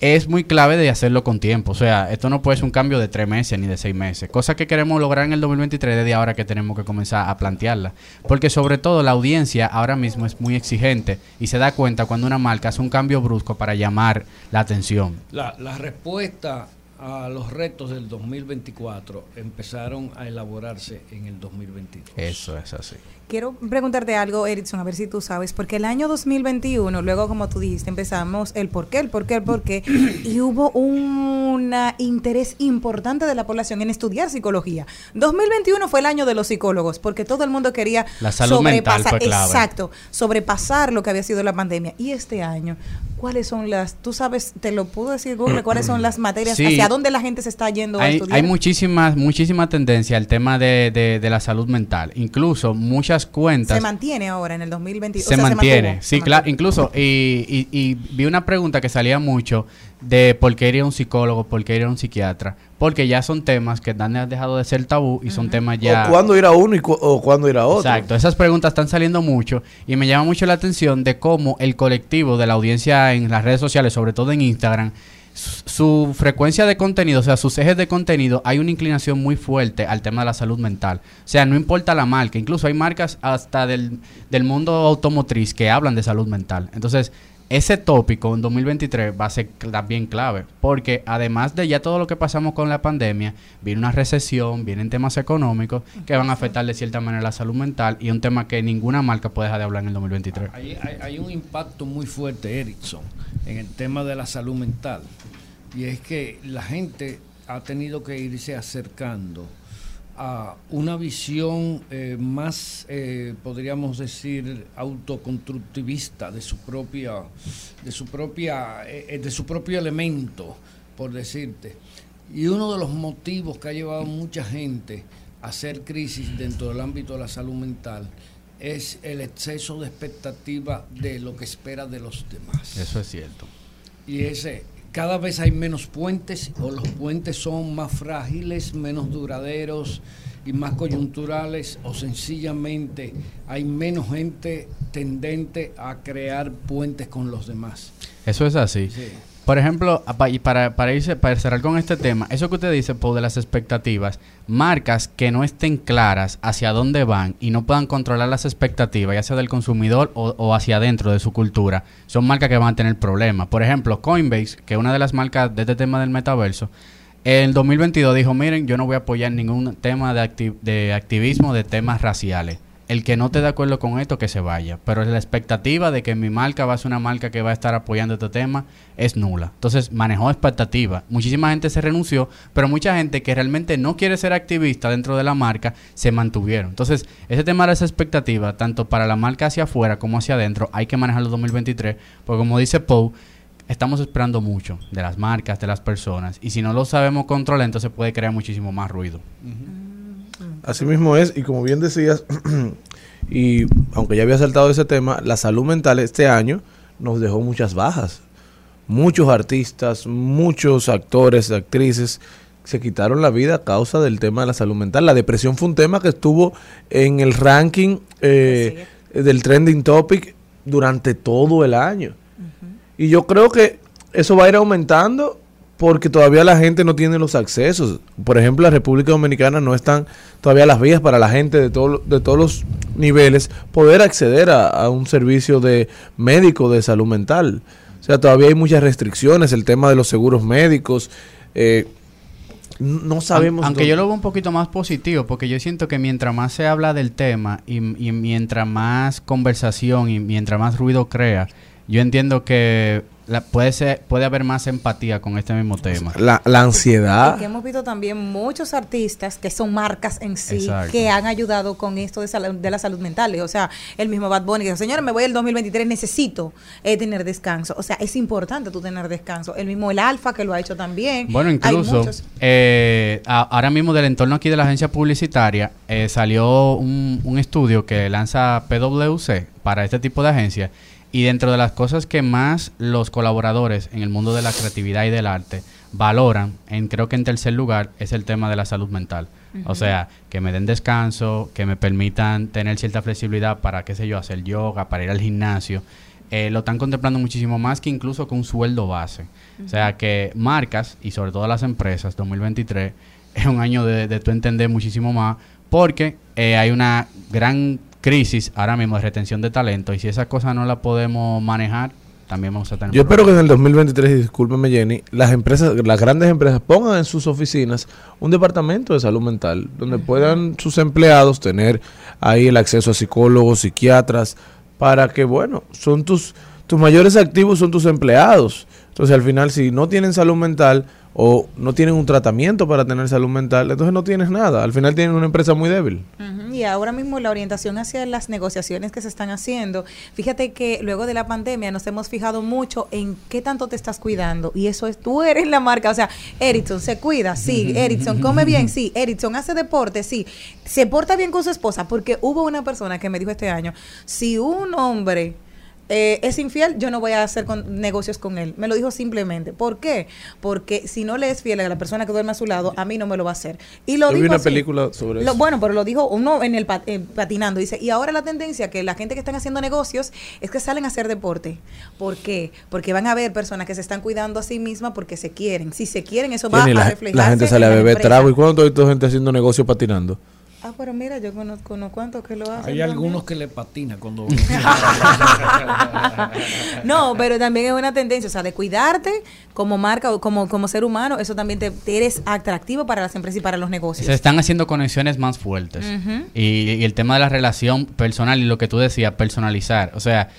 es muy clave de hacerlo con tiempo. O sea, esto no puede ser un cambio de tres meses ni de seis meses. Cosa que queremos lograr en el 2023 desde ahora que tenemos que comenzar a plantearla. Porque sobre todo la audiencia ahora mismo es muy exigente y se da cuenta cuando una marca hace un cambio brusco para llamar la atención. La, la respuesta a los retos del 2024 empezaron a elaborarse en el 2022. Eso es así. Quiero preguntarte algo, Erickson, a ver si tú sabes, porque el año 2021, luego como tú dijiste, empezamos el por qué, el por qué, el por qué, y hubo un interés importante de la población en estudiar psicología. 2021 fue el año de los psicólogos, porque todo el mundo quería La salud mental fue clave. exacto, sobrepasar lo que había sido la pandemia. Y este año, ¿cuáles son las, tú sabes, te lo puedo decir Google, cuáles son las materias, Sí. hacia dónde la gente se está yendo a estudiar? hay muchísimas, muchísima tendencia al tema de, de- de la salud mental. Incluso muchas cuentas se mantiene ahora en el 2021. se o sea, mantiene, mantuvo, sí, se claro. Incluso, y, y- y vi una pregunta que salía mucho de por qué ir a un psicólogo, por qué ir a un psiquiatra. Porque ya son temas que han dejado de ser tabú y son temas ya... O cuándo ir a uno y cu- o cuándo ir a otro. Exacto, esas preguntas están saliendo mucho y me llama mucho la atención de cómo el colectivo de la audiencia en las redes sociales, sobre todo en Instagram, su frecuencia de contenido, o sea, sus ejes de contenido, hay una inclinación muy fuerte al tema de la salud mental. O sea, no importa la marca, incluso hay marcas hasta del, del mundo automotriz que hablan de salud mental. Entonces, ese tópico en 2023 va a ser también clave, porque además de ya todo lo que pasamos con la pandemia, viene una recesión, vienen temas económicos que van a afectar de cierta manera la salud mental y un tema que ninguna marca puede dejar de hablar en el 2023. Hay, hay- hay un impacto muy fuerte, Erickson, en el tema de la salud mental. Y es que la gente ha tenido que irse acercando a una visión eh, más, eh, podríamos decir, autoconstructivista de su propia, de su propia, eh, eh, de su propio elemento, por decirte. Y uno de los motivos que ha llevado a mucha gente a hacer crisis dentro del ámbito de la salud mental es el exceso de expectativa de lo que espera de los demás. Eso es cierto. Y ese, cada vez hay menos puentes o los puentes son más frágiles, menos duraderos y más coyunturales o sencillamente hay menos gente tendente a crear puentes con los demás. Eso es así. Sí. Por ejemplo, y para, para, irse, para cerrar con este tema, eso que usted dice, Paul, de las expectativas, marcas que no estén claras hacia dónde van y no puedan controlar las expectativas, ya sea del consumidor o, o hacia adentro de su cultura, son marcas que van a tener problemas. Por ejemplo, Coinbase, que es una de las marcas de este tema del metaverso, en el 2022 dijo, miren, yo no voy a apoyar ningún tema de, de activismo de temas raciales. El que no esté de acuerdo con esto, que se vaya. Pero la expectativa de que mi marca va a ser una marca que va a estar apoyando este tema es nula. Entonces, manejó expectativa. Muchísima gente se renunció, pero mucha gente que realmente no quiere ser activista dentro de la marca se mantuvieron. Entonces, ese tema de esa expectativa, tanto para la marca hacia afuera como hacia adentro, hay que manejarlo 2023, porque como dice Poe, estamos esperando mucho de las marcas, de las personas, y si no lo sabemos controlar, entonces puede crear muchísimo más ruido. Así mismo es, y como bien decías, y aunque ya había saltado ese tema, la salud mental este año nos dejó muchas bajas. Muchos artistas, muchos actores, actrices se quitaron la vida a causa del tema de la salud mental. La depresión fue un tema que estuvo en el ranking eh, del trending topic durante todo el año. Y yo creo que eso va a ir aumentando porque todavía la gente no tiene los accesos. Por ejemplo, la República Dominicana no están todavía las vías para la gente de, todo, de todos los niveles poder acceder a, a un servicio de médico de salud mental. O sea, todavía hay muchas restricciones, el tema de los seguros médicos. eh, no sabemos. Aunque yo lo veo un poquito más positivo, porque yo siento que mientras más se habla del tema y, y mientras más conversación y mientras más ruido crea, yo entiendo que la- puede ser puede haber más empatía con este mismo tema. La, la ansiedad. Porque hemos visto también muchos artistas que son marcas en sí Exacto. que han ayudado con esto de, sal- de la salud mental. O sea, el mismo Bad Bunny que dice, señores, me voy el 2023, necesito eh, tener descanso. O sea, es importante tú tener descanso. El mismo El Alfa que lo ha hecho también. Bueno, incluso eh, a- ahora mismo del entorno aquí de la agencia publicitaria eh, salió un, un estudio que lanza PwC para este tipo de agencias y dentro de las cosas que más los colaboradores en el mundo de la creatividad y del arte valoran, en creo que en tercer lugar es el tema de la salud mental. O sea, que me den descanso, que me permitan tener cierta flexibilidad para, qué sé yo, hacer yoga, para ir al gimnasio. Eh, lo están contemplando muchísimo más que incluso con un sueldo base. O sea, que marcas y sobre todo las empresas, 2023, es un año de, de tú entender muchísimo más porque eh, hay una gran crisis ahora mismo de retención de talento y si esa cosa no la podemos manejar, también vamos a tener Yo espero que en el 2023, y discúlpeme Jenny, las empresas, las grandes empresas pongan en sus oficinas un departamento de salud mental donde puedan sus empleados tener ahí el acceso a psicólogos, psiquiatras, para que, bueno, son tus, tus mayores activos son tus empleados. Entonces al final si no tienen salud mental o no tienen un tratamiento para tener salud mental, entonces no tienes nada. Al final tienen una empresa muy débil. Y ahora mismo la orientación hacia las negociaciones que se están haciendo, fíjate que luego de la pandemia nos hemos fijado mucho en qué tanto te estás cuidando y eso es, tú eres la marca, o sea, Erickson se cuida, sí, Erickson come bien, sí, Erickson hace deporte, sí, se porta bien con su esposa, porque hubo una persona que me dijo este año, si un hombre eh, es infiel, yo no voy a hacer con- negocios con él. Me lo dijo simplemente. ¿Por qué? Porque si no le es fiel a la persona que duerme a su lado, a mí no me lo va a hacer. Y lo Yo vi dijo una así. película sobre Lo- eso. bueno, pero lo dijo uno en el pat- eh, patinando. Dice, y ahora la tendencia que la gente que están haciendo negocios es que salen a hacer deporte. ¿Por qué? Porque van a ver personas que se están cuidando a sí mismas porque se quieren. Si se quieren, eso va a la, reflejarse. la gente sale a beber trago y cuando hay toda gente haciendo negocio patinando. Ah, pero mira, yo conozco unos cuantos que lo hacen. Hay también. algunos que le patina cuando... No, pero también es una tendencia, o sea, de cuidarte como marca o como, como ser humano, eso también te, te eres atractivo para las empresas y para los negocios. Se están haciendo conexiones más fuertes. Y, y el tema de la relación personal y lo que tú decías, personalizar. O sea,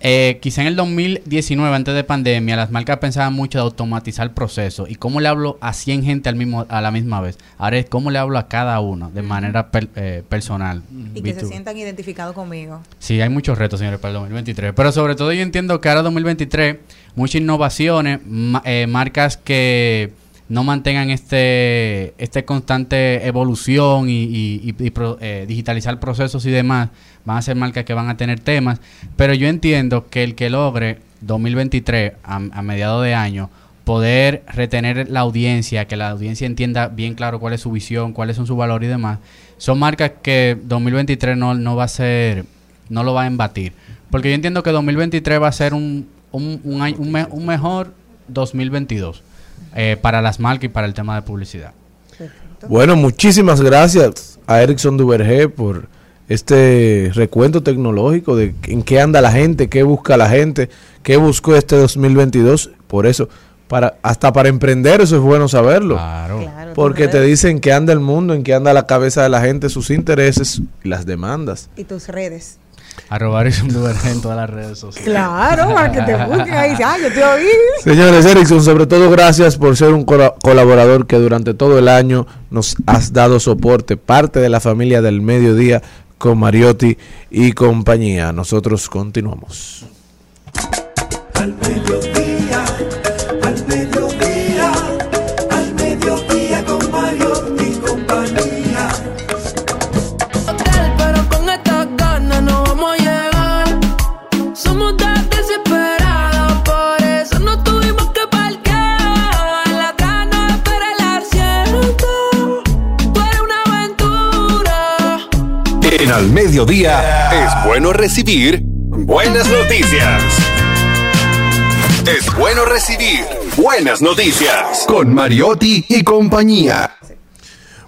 eh, quizá en el 2019, antes de pandemia, las marcas pensaban mucho de automatizar el proceso. ¿Y cómo le hablo a 100 gente al mismo, a la misma vez? Ahora es cómo le hablo a cada uno de manera per- eh, personal. Y que se B2. sientan identificados conmigo. Sí, hay muchos retos, señores, para el 2023. Pero sobre todo yo entiendo que ahora 2023, muchas innovaciones, ma- eh, marcas que no mantengan este, este constante evolución y, pro- eh, digitalizar procesos y demás, van a ser marcas que van a tener temas, pero yo entiendo que el que logre 2023 a, a mediados de año poder retener la audiencia, que la audiencia entienda bien claro cuál es su visión, cuáles son sus valores y demás, son marcas que 2023 no, no va a ser, no lo va a embatir. Porque yo entiendo que 2023 va a ser un, un, un año- un un mejor 2022 eh, para las marcas y para el tema de publicidad. Bueno, muchísimas gracias a Erickson Duvergé por este recuento tecnológico de en qué anda la gente, qué busca la gente, qué buscó este 2022. Por eso, para hasta para emprender eso es bueno saberlo. Claro. Claro, Porque te dicen que anda el mundo, en qué anda la cabeza de la gente, sus intereses y las demandas. Y tus redes. Arroba Erickson Duvergé en todas las redes sociales. Claro, para que te busquen ahí. Ah, yo te oí. Señores Erickson, sobre todo gracias por ser un colaborador que durante todo el año nos has dado soporte, parte de la familia del mediodía con Mariotti y compañía. Nosotros continuamos. Al mediodía, Al Mediodía es bueno recibir buenas noticias. Es bueno recibir buenas noticias con Mariotti y compañía.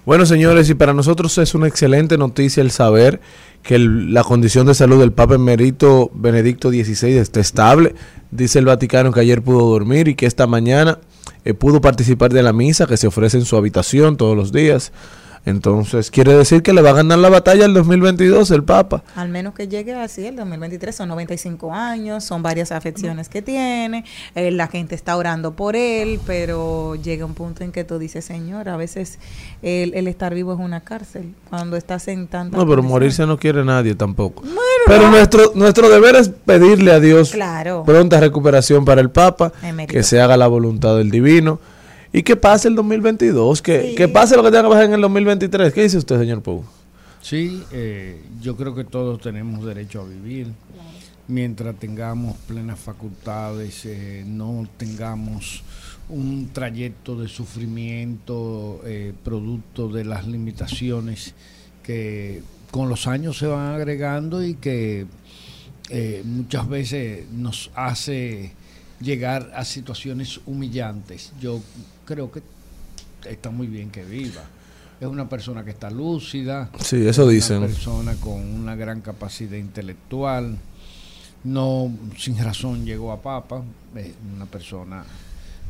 Bueno, señores, y para nosotros es una excelente noticia el saber que el- la condición de salud del Papa Emerito Benedicto XVI está estable. Dice el Vaticano que ayer pudo dormir y que esta mañana eh, pudo participar de la misa que se ofrece en su habitación todos los días. Entonces, quiere decir que le va a ganar la batalla el 2022 el Papa. Al menos que llegue así el 2023, son 95 años, son varias afecciones que tiene, eh, la gente está orando por él, pero llega un punto en que tú dices, Señor, a veces el, el estar vivo es una cárcel, cuando estás en tanta... No, pero morirse no quiere nadie tampoco. pero nuestro, nuestro deber es pedirle a Dios Claro. pronta recuperación para el Papa, que se haga la voluntad del divino y que pase el 2022, que, Sí. que pase lo que tenga que pasar en el 2023. ¿Qué dice usted, señor Pou? Sí, eh, yo creo que todos tenemos derecho a vivir. Mientras tengamos plenas facultades, eh, no tengamos un trayecto de sufrimiento eh, producto de las limitaciones que con los años se van agregando y que eh, muchas veces nos hace llegar a situaciones humillantes. Yo creo que está muy bien que viva. Es una persona que está lúcida. Sí, eso es dicen. Una persona con una gran capacidad intelectual. No sin razón llegó a Papa. Es una persona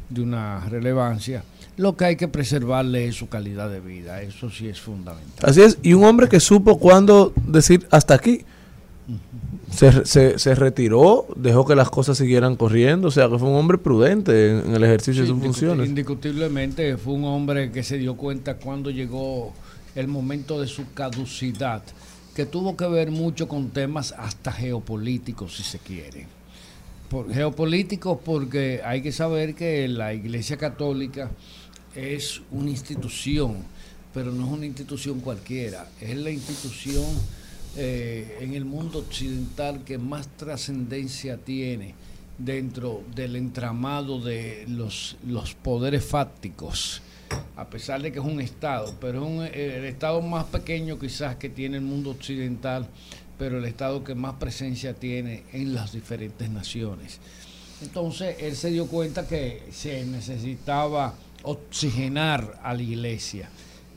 de una relevancia. Lo que hay que preservarle es su calidad de vida. Eso sí es fundamental. Así es, y un hombre que supo cuándo decir hasta aquí. Se, se, se retiró, dejó que las cosas siguieran corriendo, o sea que fue un hombre prudente en, en el ejercicio Sí, de sus funciones. Indiscutiblemente fue un hombre que se dio cuenta cuando llegó el momento de su caducidad, que tuvo que ver mucho con temas hasta geopolíticos, si se quiere. Por, geopolíticos porque hay que saber que la Iglesia Católica es una institución, pero no es una institución cualquiera, es la institución eh, en el mundo occidental que más trascendencia tiene dentro del entramado de los, los poderes fácticos, a pesar de que es un Estado, pero es un- el Estado más pequeño quizás que tiene el mundo occidental, pero el Estado que más presencia tiene en las diferentes naciones. Entonces él se dio cuenta que se necesitaba oxigenar a la iglesia,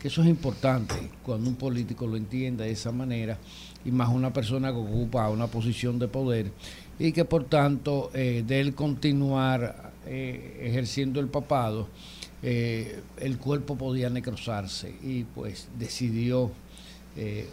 que eso es importante cuando un político lo entienda de esa manera, y más una persona que ocupa una posición de poder, y que por tanto eh, de él continuar eh, ejerciendo el papado, eh, el cuerpo podía necrosarse y pues decidió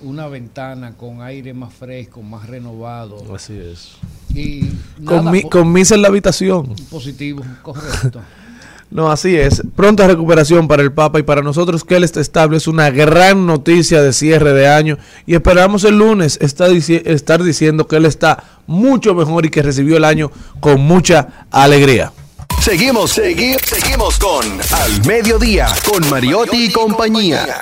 una ventana con aire más fresco, más renovado. Así es. Y Con, nada mi- po- con misa en la habitación. positivo, correcto. No, así es. Pronta recuperación para el Papa y para nosotros que Él esté estable es una gran noticia de cierre de año y esperamos el lunes estar diciendo que Él está mucho mejor y que recibió el año con mucha alegría. Seguimos, segui- seguimos con Al Mediodía, con Mariotti y compañía.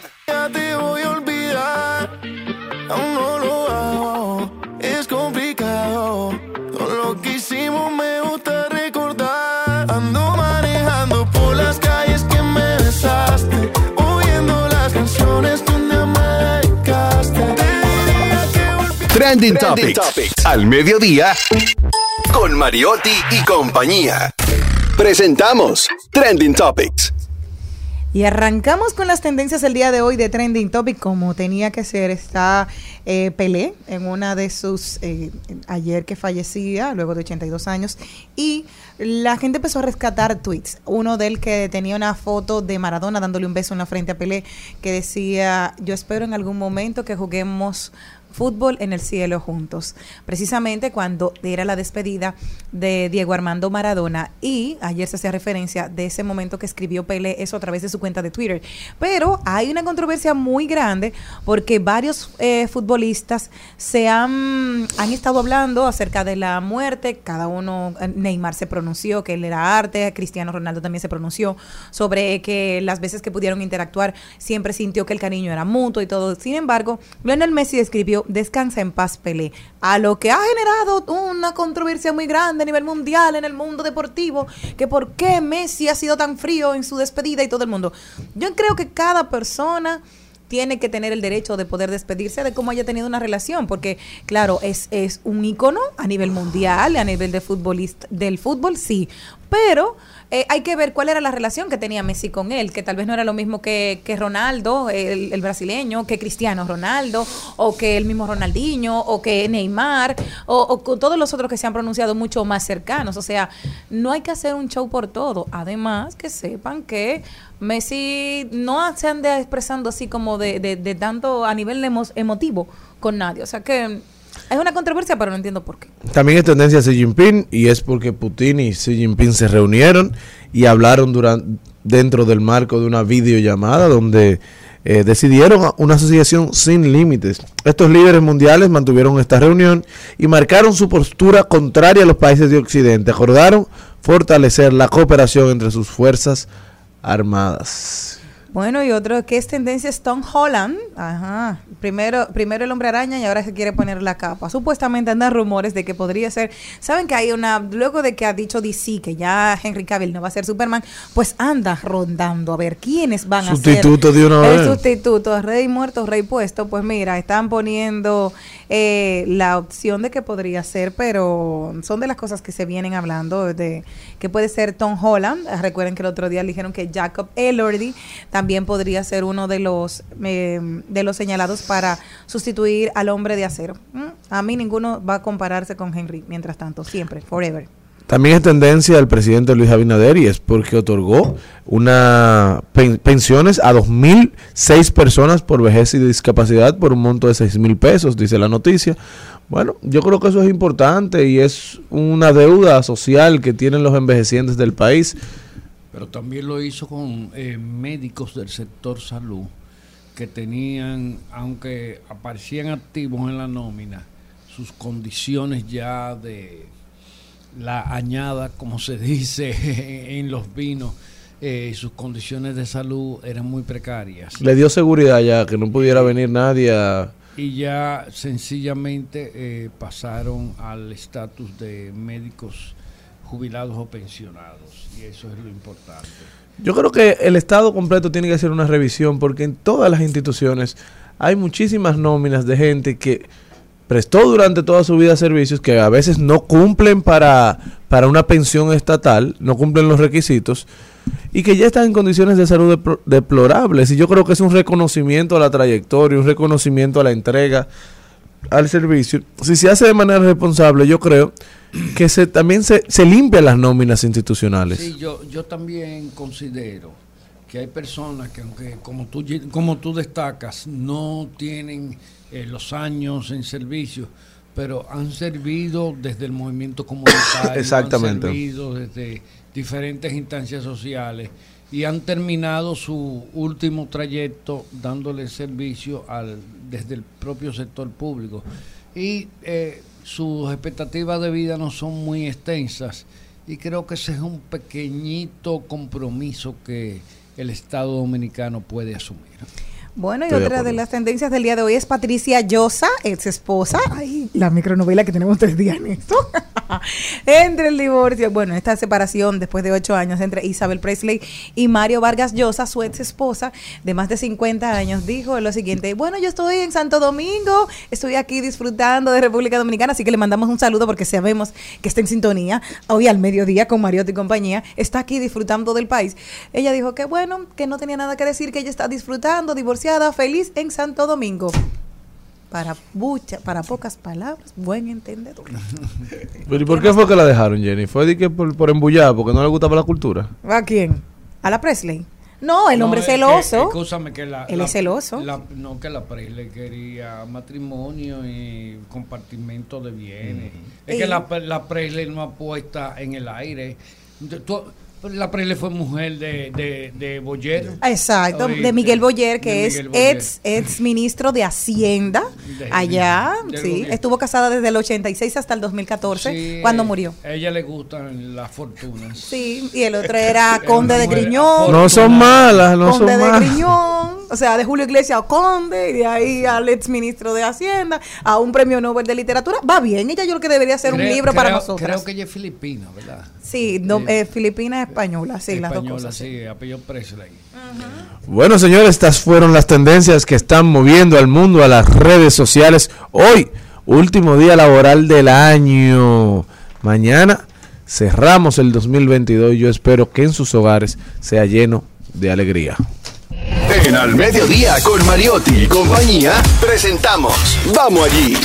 Trending, Topics. Al Mediodía, con Mariotti y compañía. Presentamos Trending Topics. Y arrancamos con las tendencias el día de hoy de Trending Topic, como tenía que ser. Está eh, Pelé en una de sus, eh, ayer que fallecía, luego de 82 años, y la gente empezó a rescatar tweets. Uno del que tenía una foto de Maradona dándole un beso en la frente a Pelé, que decía, yo espero en algún momento que juguemos fútbol en el cielo juntos. Precisamente cuando era la despedida de Diego Armando Maradona y ayer se hacía referencia de ese momento que escribió Pele eso a través de su cuenta de Twitter. Pero hay una controversia muy grande porque varios eh, futbolistas se han, han estado hablando acerca de la muerte. Cada uno, eh, Neymar se pronunció que él era arte, Cristiano Ronaldo también se pronunció sobre que las veces que pudieron interactuar siempre sintió que el cariño era mutuo y todo. Sin embargo, Lionel Messi escribió Descansa en paz, Pelé, a lo que ha generado una controversia muy grande a nivel mundial en el mundo deportivo, que por qué Messi ha sido tan frío en su despedida y todo el mundo. Yo creo que cada persona tiene que tener el derecho de poder despedirse de cómo haya tenido una relación, porque claro, es, es un ícono a nivel mundial, a nivel de futbolista, del fútbol, sí, pero eh, hay que ver cuál era la relación que tenía Messi con él, que tal vez no era lo mismo que, que Ronaldo, el, el brasileño, que Cristiano Ronaldo, o que el mismo Ronaldinho, o que Neymar, o, o con todos los otros que se han pronunciado mucho más cercanos. O sea, no hay que hacer un show por todo. Además, que sepan que Messi no se anda expresando así como de, de, de tanto a nivel emo- emotivo con nadie. O sea que es una controversia, pero no entiendo por qué. También es tendencia Xi Jinping y es porque Putin y Xi Jinping se reunieron y hablaron durante, dentro del marco de una videollamada donde eh, decidieron una asociación sin límites. Estos líderes mundiales mantuvieron esta reunión y marcaron su postura contraria a los países de Occidente. Acordaron fortalecer la cooperación entre sus fuerzas armadas. Bueno, y otro que es tendencia es Tom Holland. Ajá. Primero, primero el hombre araña y ahora se quiere poner la capa. Supuestamente andan rumores de que podría ser. Saben que hay una. Luego de que ha dicho DC que ya Henry Cavill no va a ser Superman, pues anda rondando a ver quiénes van Sustituto a ser. de una el vez. sustituto, rey muerto, rey puesto. Pues mira, están poniendo eh, la opción de que podría ser, pero son de las cosas que se vienen hablando de que puede ser Tom Holland. Recuerden que el otro día le dijeron que Jacob Elordi también podría ser uno de los eh, de los señalados para sustituir al hombre de acero. Mm, A mí ninguno va a compararse con Henry, mientras tanto, siempre, forever. También es tendencia el presidente Luis Abinader y es porque otorgó una pen- pensiones a 2.006 personas por vejez y discapacidad por un monto de 6.000 pesos, dice la noticia. Bueno, yo creo que eso es importante y es una deuda social que tienen los envejecientes del país. Pero también lo hizo con eh, médicos del sector salud que tenían, aunque aparecían activos en la nómina, sus condiciones ya de la añada, como se dice en los vinos, eh, sus condiciones de salud eran muy precarias. Le dio seguridad ya que no pudiera venir nadie a... Y ya sencillamente eh, pasaron al estatus de médicos jubilados o pensionados. Yo creo que el Estado completo tiene que hacer una revisión porque en todas las instituciones hay muchísimas nóminas de gente que prestó durante toda su vida servicios que a veces no cumplen para, para una pensión estatal, no cumplen los requisitos y que ya están en condiciones de salud deplo- deplorables. Y yo creo que es un reconocimiento a la trayectoria, un reconocimiento a la entrega al servicio. Si se hace de manera responsable, yo creo que se también se, se limpian las nóminas institucionales. Sí, yo, yo también considero que hay personas que aunque como tú, como tú destacas, no tienen eh, los años en servicio, pero han servido desde el movimiento comunitario, Exactamente. han servido desde diferentes instancias sociales y han terminado su último trayecto dándole servicio al, desde el propio sector público. Y eh, sus expectativas de vida no son muy extensas y creo que ese es un pequeñito compromiso que el Estado Dominicano puede asumir. Bueno, y Estoy de otra de acuerdo. las tendencias del día de hoy es Patricia Llosa, ex esposa. Ay, la micronovela que tenemos tres días en esto. entre el divorcio, bueno, esta separación después de ocho años entre Isabel Presley y Mario Vargas Llosa, su ex esposa de más de 50 años, dijo lo siguiente: Bueno, yo estoy en Santo Domingo, estoy aquí disfrutando de República Dominicana, así que le mandamos un saludo porque sabemos que está en sintonía hoy al mediodía con Mariotti y compañía, está aquí disfrutando del país. Ella dijo que bueno, que no tenía nada que decir, que ella está disfrutando, divorciada, feliz en Santo Domingo. Para, mucha, para pocas palabras, buen entendedor. Pero ¿y por qué fue que la dejaron, Jenny? ¿Fue de que por, por embullada, porque no le gustaba la cultura? ¿A quién? ¿A la Presley? No, el No, hombre es que- celoso. escúchame que la, Él la- es celoso. la- no, que la Presley quería matrimonio y compartimento de bienes. Es Y- que la, la Presley no apuesta en el aire. Tú- la Presley fue mujer de, de, de Boyer. Exacto, Oíste, de Miguel Boyer, que es Boyer. ex, ex ministro de Hacienda De- allá, sí, estuvo casada desde el 86 hasta el 2014, Sí, cuando murió. A ella le gustan las fortunas. Sí, y el otro era conde de Griñón. No son malas, no son conde de malas. Griñón, o sea, de Julio Iglesias a Conde, y de ahí al ex ministro de Hacienda, a un premio Nobel de Literatura. Va bien, ella yo creo que debería ser un Creo- libro para nosotros. Creo que ella es filipina, ¿verdad? Sí, no, eh, Filipina española, sí, las dos cosas. sí. sí, apellido Presley. Bueno, señores, estas fueron las tendencias que están moviendo al mundo a las redes sociales. Hoy, último día laboral del año. Mañana cerramos el 2022 y yo espero que en sus hogares sea lleno de alegría. En Al Mediodía con Mariotti y compañía, presentamos Vamos allí.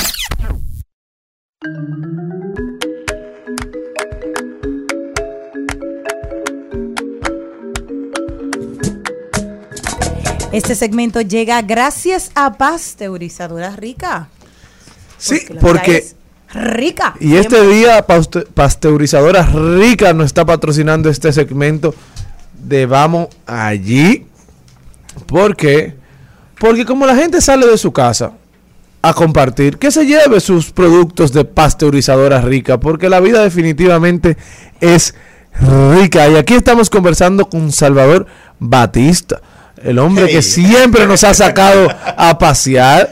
Este segmento llega gracias a Pasteurizadora Rica. Sí, porque... es rica. Y este día Pasteurizadora Rica nos está patrocinando este segmento de Vamos allí. ¿Por qué? Porque como la gente sale de su casa a compartir, que se lleve sus productos de pasteurizadora rica, porque la vida definitivamente es rica. Y aquí estamos conversando con Salvador Batista, el hombre que siempre nos ha sacado a pasear.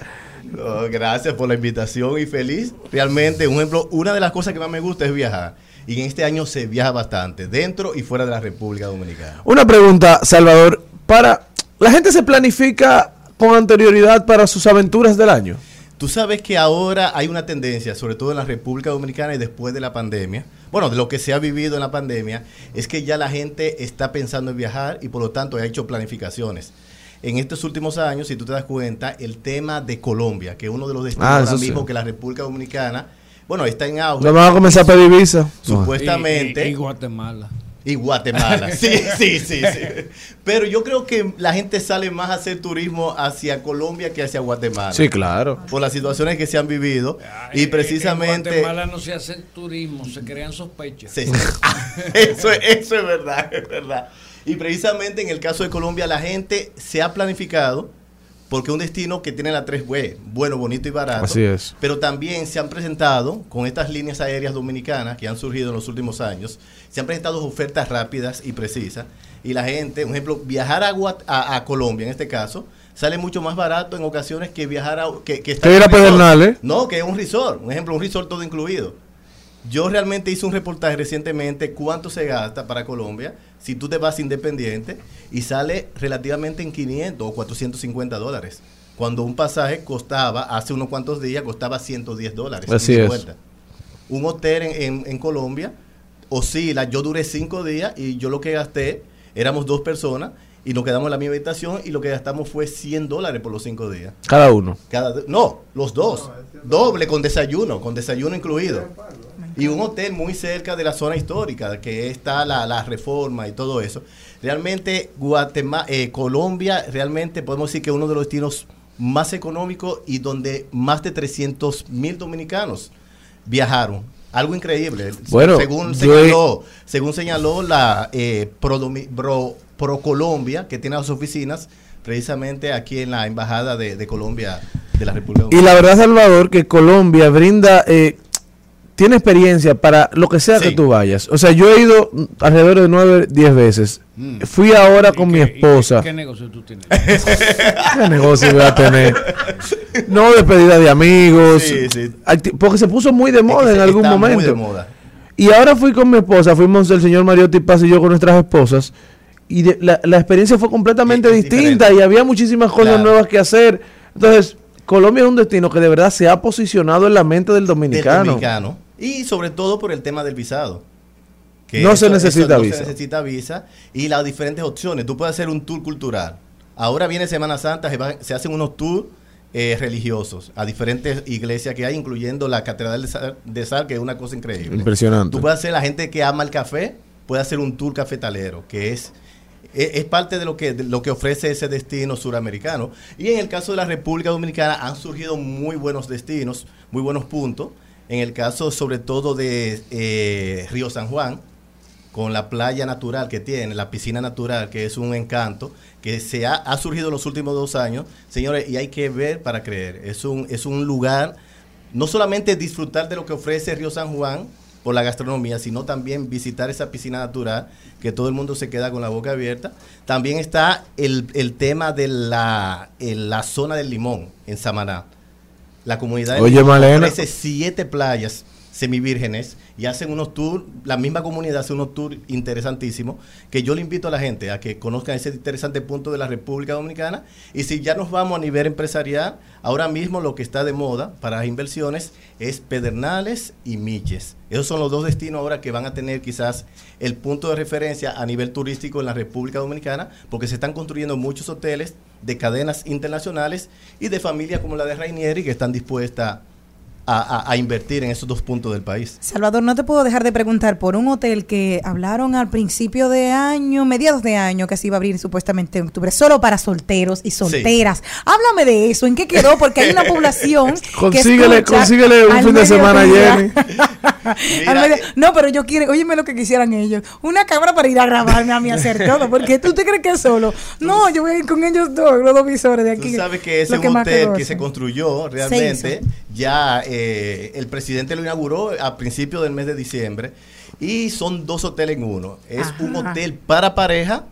Gracias por la invitación y feliz. Realmente, un ejemplo, una de las cosas que más me gusta es viajar. Y en este año se viaja bastante, dentro y fuera de la República Dominicana. Una pregunta, Salvador, para la gente se planifica con anterioridad para sus aventuras del año. Tú sabes que ahora hay una tendencia, sobre todo en la República Dominicana y después de la pandemia, bueno, de lo que se ha vivido en la pandemia, es que ya la gente está pensando en viajar y por lo tanto ha hecho planificaciones. En estos últimos años, si tú te das cuenta, el tema de Colombia, que es uno de los destinos Ah, ahora sí. mismo que la República Dominicana, bueno, está en auge. Nos van a comenzar a pedir visa. Supuestamente. Y, y- y Guatemala. Y Guatemala, sí, sí, sí, sí. Pero yo creo que la gente sale más a hacer turismo hacia Colombia que hacia Guatemala. Sí, claro. Por las situaciones que se han vivido. Y En- precisamente... En Guatemala no se hace turismo, se crean sospechas. Sí, sí. eso, es- eso es verdad, es verdad. Y precisamente en el caso de Colombia la gente se ha planificado porque un destino que tiene la 3B, bueno, bonito y barato. Así es. Pero también se han presentado con estas líneas aéreas dominicanas que han surgido en los últimos años, se han presentado ofertas rápidas y precisas. Y la gente, un ejemplo, viajar a, Guat- a, a Colombia en este caso, sale mucho más barato en ocasiones que viajar a... Que, que estar Que ir a. Pedernales. No, que es un resort. Un ejemplo, un resort todo incluido. Yo realmente hice un reportaje recientemente cuánto se gasta para Colombia si tú te vas independiente y sale relativamente en 500 o 450 dólares. Cuando un pasaje costaba, hace unos cuantos días, costaba 110 dólares. Así es. vuelta. Un hotel en, en- en Colombia oscila. Yo duré cinco días y yo lo que gasté, éramos dos personas y nos quedamos en la misma habitación y lo que gastamos fue 100 dólares por los cinco días. Cada uno. Cada, no, los dos. Doble con desayuno, con desayuno incluido. Y un hotel muy cerca de la zona histórica, que está la, la reforma y todo eso. Realmente, Guatemala, Colombia, realmente podemos decir que es uno de los destinos más económicos y donde más de 300 mil dominicanos viajaron. Algo increíble. Bueno, según, he- señaló, según señaló la eh, Pro, Pro Colombia, que tiene las oficinas precisamente aquí en la Embajada de, de Colombia de la República Y la verdad, Salvador, que Colombia brinda eh, tiene experiencia para lo que sea que tú vayas. O sea, yo he ido alrededor de nueve, diez veces. Mm. Fui ahora con mi ¿Qué- y qué- esposa. ¿Qué negocio tú tienes? ¿Qué negocio voy a tener? No despedida de amigos. Sí, sí. Acti- Porque se puso muy de Es que moda en algún está muy momento. de moda. Y ahora fui con mi esposa, fuimos el señor Mariotti Paz y yo con nuestras esposas. Y de- la, la experiencia fue completamente distinta diferente. y había muchísimas cosas Claro. nuevas que hacer. Entonces, Colombia es un destino que de verdad se ha posicionado en la mente del Del dominicano. dominicano. Y sobre todo por el tema del visado. No se necesita no visa. se necesita visa. Y las diferentes opciones. Tú puedes hacer un tour cultural. Ahora viene Semana Santa, se, va- se hacen unos tours eh, religiosos a diferentes iglesias que hay, incluyendo la Catedral de Sal, de Sal, que es una cosa increíble. Impresionante. Tú puedes hacer, la gente que ama el café, puede hacer un tour cafetalero, que es, es, es parte de lo, que, lo que ofrece ese destino suramericano. Y en el caso de la República Dominicana han surgido muy buenos destinos, muy buenos puntos. En el caso sobre todo de eh, Río San Juan, con la playa natural que tiene, la piscina natural, que es un encanto, que se ha, ha surgido en los últimos dos años, señores, y hay que ver para creer. Es un, es un lugar, no solamente disfrutar de lo que ofrece Río San Juan por la gastronomía, sino también visitar esa piscina natural, que todo el mundo se queda con la boca abierta. También está el, el tema de la, la zona del limón, en Samaná. La comunidad de Oye, Malena. ofrece siete playas semivírgenes y hacen unos tours, la misma comunidad hace unos tours interesantísimos, que yo le invito a la gente a que conozcan ese interesante punto de la República Dominicana. Y si ya nos vamos a nivel empresarial, ahora mismo lo que está de moda para las inversiones es Pedernales y Miches. Esos son los dos destinos ahora que van a tener quizás el punto de referencia a nivel turístico en la República Dominicana, porque se están construyendo muchos hoteles de cadenas internacionales y de familias como la de Rainieri que están dispuestas a, a- a invertir en esos dos puntos del país. Salvador, no te puedo dejar de preguntar por un hotel que hablaron al principio de año, mediados de año, que se iba a abrir supuestamente en octubre, solo para solteros y solteras. Háblame de eso, ¿en qué quedó? Porque hay una población Consíguele, consíguele un fin de semana. Jenny. No, pero yo quiero, óyeme lo que quisieran ellos. Una cámara para ir a grabarme a mí a hacer todo. Porque tú te crees que es solo. No, yo voy a ir con ellos dos, los dos visores de aquí. Tú sabes que ese hotel que se construyó realmente. Ya eh, el presidente lo inauguró a principios del mes de diciembre. Y son dos hoteles en uno. Es un hotel para pareja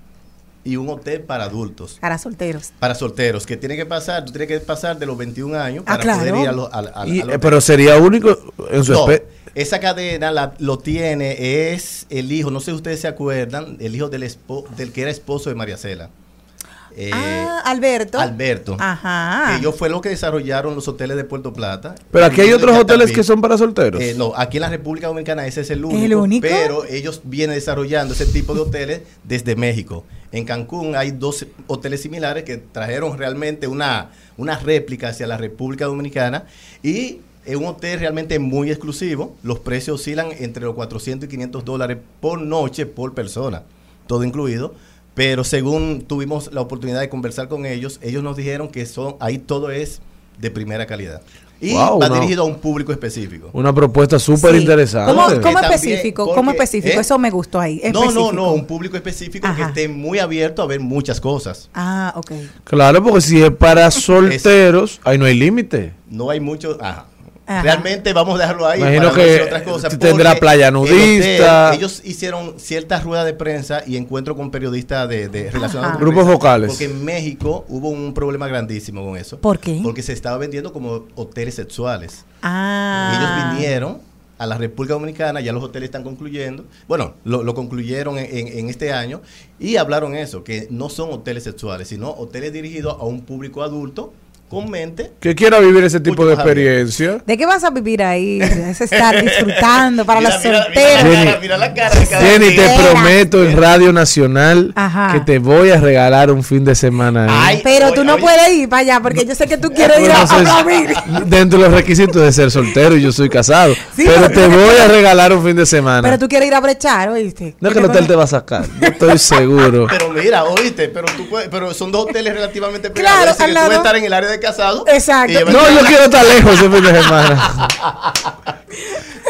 y un hotel para adultos. Para solteros. Para solteros, que tiene que pasar, tú tienes que pasar de los 21 años Ah, para claro. poder ir a lo- al- al- Y, al eh, hotel. pero sería único en su No, esa cadena la- lo tiene, es el hijo, no sé si ustedes se acuerdan, el hijo del, espo- del que era esposo de María Cela. Eh, ah, Alberto. Alberto. Ajá. Que ellos fue lo que desarrollaron los hoteles de Puerto Plata. Pero aquí hay otros hoteles también. que son para solteros. Eh, no, aquí en la República Dominicana ese es el único, ¿El único? Pero ellos vienen desarrollando ese tipo de hoteles desde México. En Cancún hay dos hoteles similares que trajeron realmente una, una réplica hacia la República Dominicana y es un hotel realmente muy exclusivo. Los precios oscilan entre los 400 y 500 dólares por noche, por persona, todo incluido. Pero según tuvimos la oportunidad de conversar con ellos, ellos nos dijeron que son ahí todo es de primera calidad. Y Wow, va no. dirigido a un público específico. Una propuesta súper Sí. interesante. ¿Cómo, Que cómo también, específico? ¿Cómo específico? ¿eh? Eso me gustó ahí. No, no, no, un público específico que esté muy abierto a ver muchas cosas. Ah, ok. Claro, porque si es para solteros, ahí no hay límite. No hay mucho. Ajá. Ajá. Realmente vamos a dejarlo ahí. Imagino para que otras cosas, tendrá playa el nudista. hotel, ellos hicieron ciertas ruedas de prensa y encuentro con periodistas de, de relacionados con Grupos vocales. Porque en México hubo un problema grandísimo con eso. ¿Por qué? Porque se estaba vendiendo como hoteles sexuales. Ah. Ellos vinieron a la República Dominicana, ya los hoteles están concluyendo, bueno, lo, lo concluyeron en, en- en este año y hablaron eso, que no son hoteles sexuales, sino hoteles dirigidos a un público adulto con mente. Que quiera vivir ese tipo de experiencia. ¿De qué vas a vivir ahí? Es estar disfrutando para Mira, los mira, solteros. Mira, la cara, mira la cara de cada Jenny, te prometo en Radio Nacional Ajá. que te voy a regalar un fin de semana. ahí. Ay, Pero oye, tú no oye, puedes ir para allá porque yo sé que tú quieres ir a, Entonces, a vivir. dentro de los requisitos de ser soltero y yo soy casado. Sí, pero te voy a regalar un fin de semana. Pero tú quieres ir a brechar, ¿oíste? no es que el hotel te va a sacar, yo estoy seguro. Pero mira, oíste, pero tú puedes, pero son dos hoteles relativamente Claro, pegados. decir, al que tú estar en el área de casado. Exacto. No, yo quiero estar lejos ese fin de semana.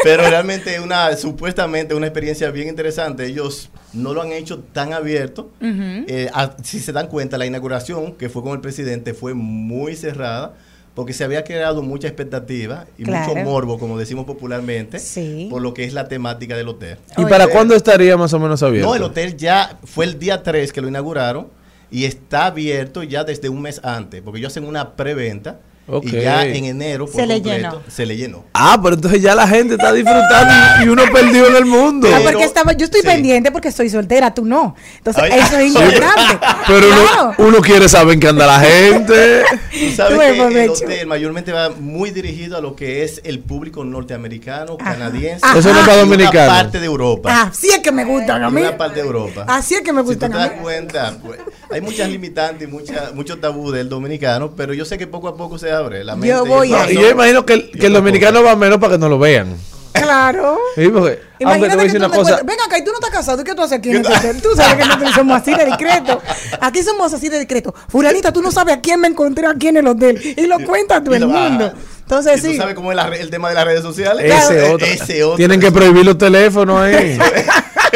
Pero realmente es una, supuestamente una experiencia bien interesante. Ellos no lo han hecho tan abierto. Eh, a- si se dan cuenta, la inauguración que fue con el presidente fue muy cerrada porque se había creado mucha expectativa y Claro. mucho morbo, como decimos popularmente, Sí. por lo que es la temática del hotel. ¿Y para cuándo estaría más o menos abierto? No, el hotel ya fue el día 3 que lo inauguraron y está abierto ya desde un mes antes, porque ellos hacen una preventa Ok. y ya en enero por Se le completo, llenó. se le llenó. Ah, pero entonces ya la gente está disfrutando y, uno perdido en el mundo. Ah, Pero- porque estaba, yo estoy sí. pendiente porque soy soltera, tú no. Entonces, Ay, eso es importante. Pero uno, Claro. uno quiere saber en qué anda la gente. Tú sabes Tuve que el hotel mayormente va muy dirigido a lo que es el público norteamericano, Ajá. canadiense. Ajá. Eso no es para y dominicano. Una parte de Europa. Así es que me gustan a mí. una parte de Europa. Así es que me Si tú te gustan a das mí. cuenta, pues, hay muchas limitantes y mucha, mucho tabú del dominicano, pero yo sé que poco a poco se abre la mente. Yo voy a- yo imagino que el, que dominicano va menos para que no lo vean. Claro. Sí, porque, aunque te voy a Imagínate que decir tú una te cosa. encuentres- Ven acá, y tú no estás casado, ¿y qué tú haces aquí en este hotel? Tú sabes que nosotros somos así de discretos. Aquí somos así de discretos. Fulanita, tú no sabes a quién me encontré aquí en el hotel. Y lo cuenta a todo Y el mundo. Entonces, ¿Y tú sí. sabes cómo es la el tema de las redes sociales? Ese otro. Ese otro. Tienen que prohibir los teléfonos ahí.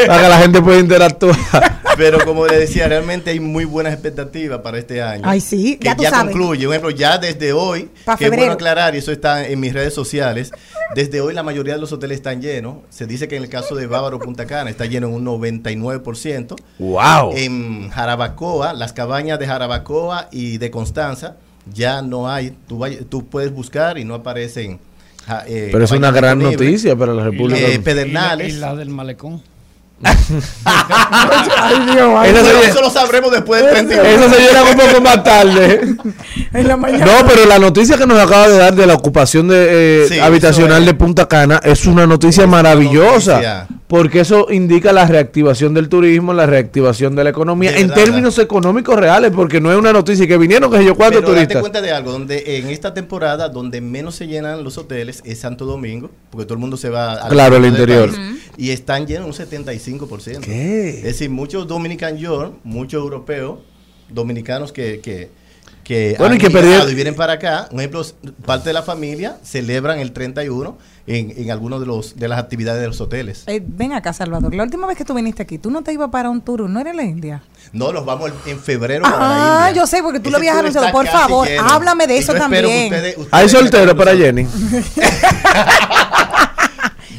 para que la gente pueda interactuar. Pero como le decía, realmente hay muy buenas expectativas para este año. Ay, sí, que ya tú ya sabes. concluye. Por ejemplo, ya desde hoy, Pa' que es bueno aclarar, y eso está en mis redes sociales, desde hoy la mayoría de los hoteles están llenos. Se dice que en el caso de Bávaro Punta Cana está lleno en un 99%. ¡Wow! En Jarabacoa, las cabañas de Jarabacoa y de Constanza, ya no hay. Tú, vay- tú puedes buscar y no aparecen. ja- eh, Pero es una gran noticia para la República. Eh. Pedernales. Y la, y la del malecón. Ay, Dios, ay, Esa Bueno, se- eso lo sabremos después del 31. Eso se llena un poco más tarde. en la mañana. No, pero la noticia que nos acaba de dar de la ocupación de, eh, Sí, habitacional es. de Punta Cana es una noticia maravillosa. noticia. Porque eso indica la reactivación del turismo, la reactivación de la economía De en verdad. términos económicos reales, porque no es una noticia que vinieron, que sé yo, cuántos Pero date turistas. cuenta de algo, donde en esta temporada donde menos se llenan los hoteles es Santo Domingo, porque todo el mundo se va al Claro, al interior. país, y están llenos un 75%. ¿Qué? Es decir, muchos Dominican York, muchos europeos, dominicanos que, que, que Bueno, y han que migrado perdieron- y vienen para acá. Un ejemplo, parte de la familia celebran el 31 en, en algunos de los de las actividades de los hoteles. Eh, ven acá, Salvador. La última vez que tú viniste aquí, tú no te ibas para un tour, ¿no era la India? No, nos vamos en febrero para la Ah, India. yo sé, porque tú lo habías anunciado. Por favor, lleno. háblame de Y eso que también. ustedes- ustedes Hay soltero para. Jenny.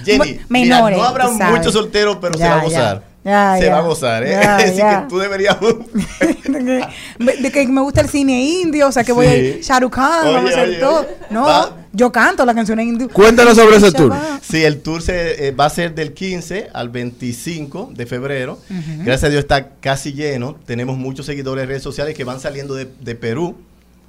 Jenny, Menores, mira, no habrá muchos solteros, pero se va a gozar. Ya, se ya. va a gozar, ¿eh? Ya, Así ya. que tú deberías. de, que, me gusta el cine indio, o sea que voy a ir Sí. Shah Rukh Khan, Oye, vamos a hacer oye, todo. oye. No, Va. yo canto las canciones hindú. Cuéntanos sobre ese tour. Sí, el tour se, eh, va a ser del 15 al 25 de febrero. Gracias a Dios está casi lleno. Tenemos muchos seguidores en redes sociales que van saliendo de, de Perú.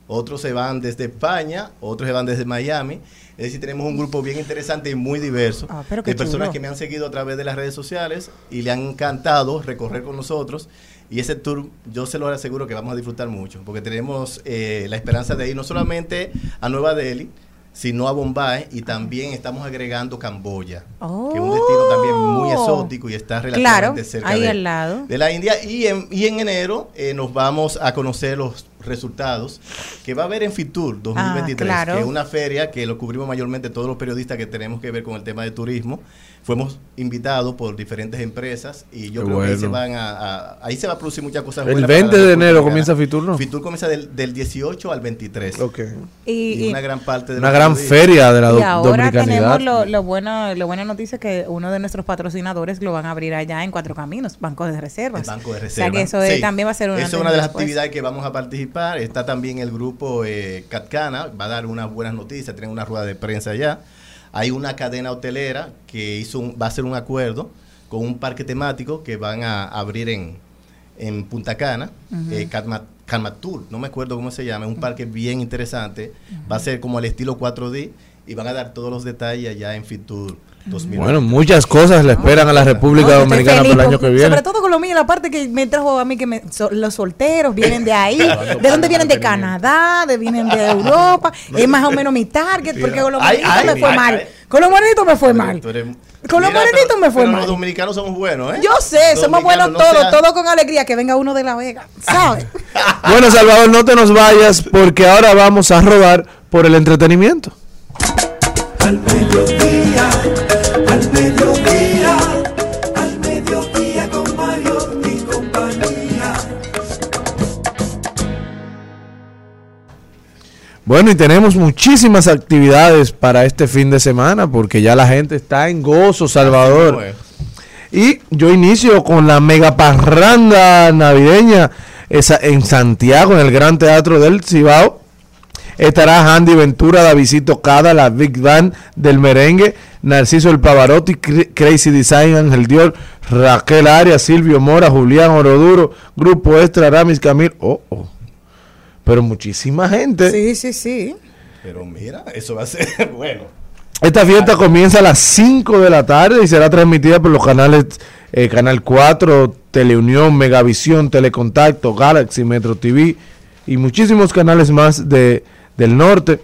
Otros se van desde España, otros se van desde Miami. Es decir, tenemos un grupo bien interesante y muy diverso Ah, de personas chulo. que me han seguido a través de las redes sociales y le han encantado recorrer con nosotros. Y ese tour yo se lo aseguro que vamos a disfrutar mucho, porque tenemos eh, la esperanza de ir no solamente a Nueva Delhi, sino a Bombay y también estamos agregando Camboya, que es un destino también muy exótico y está relativamente Claro, cerca ahí de, al lado. de la India. Y en, y en enero eh, nos vamos a conocer los resultados que va a haber en Fitur 2023, Ah, claro. que es una feria que lo cubrimos mayormente todos los periodistas que tenemos que ver con el tema de turismo. Fuimos invitados por diferentes empresas y yo Qué creo que ahí bueno. se van a, a- ahí se va a producir muchas cosas El buenas para 20 la de enero comienza Fitur, ¿no? Fitur comienza del, del 18 al 23. Ok. Y, Y, y- una gran parte de Una gran periodistas- feria de la do- y ahora dominicanidad. tenemos lo, lo bueno, lo buena noticia que uno de nuestros patrocinadores lo van a abrir allá en Cuatro Caminos, Banco de Reservas. El Banco de O sea que eso es- Sí. también va a ser una Eso es una de las después. actividades que vamos a participar. Está también el grupo eh, Catcana, va a dar unas buenas noticias, tienen una rueda de prensa allá. Hay una cadena hotelera que hizo un- va a hacer un acuerdo con un parque temático que van a abrir en, en Punta Cana, eh, Calma- Calmatur, no me acuerdo cómo se llama, es un parque bien interesante. Va a ser como al estilo 4D y van a dar todos los detalles allá en Fitur 2020. Bueno, muchas cosas le esperan a la República No, Dominicana feliz para el año que viene. Sobre todo con lo mío, la parte que me trajo a mí, que me- so- los solteros vienen de ahí. ¿De dónde vienen? De Canadá, de, vienen de Europa. Es más o menos mi target, porque con los morenitos me fue ay, mal. ay. Con los morenitos me fue mal. eres- Con los Mira, morenitos pero- me fue pero mal. Los dominicanos somos buenos, ¿eh? Yo sé, somos buenos no todos, seas- todo con alegría. Que venga uno de La Vega, ¿sabes? Bueno, Salvador, no te nos vayas porque ahora vamos a rodar por el entretenimiento. Al mediodía, mediodía, al mediodía con Mario y compañía. Bueno, y tenemos muchísimas actividades para este fin de semana porque ya la gente está en gozo, Salvador. Y yo inicio con la mega parranda navideña esa, en Santiago, en el Gran Teatro del Cibao. Estará Andy Ventura, Davidito Cada, la Big Band del merengue, Narciso El Pavarotti, Cr- Crazy Design, Ángel Dior, Raquel Arias, Silvio Mora, Julián Oroduro, Grupo Extra, Aramis Camil. Oh, oh. Pero muchísima gente. Sí, sí, sí. Pero mira, eso va a ser bueno. Esta fiesta comienza a las 5 de la tarde y será transmitida por los canales eh, Canal 4, Teleunión, Megavisión, Telecontacto, Galaxy, Metro TV y muchísimos canales más de, del norte.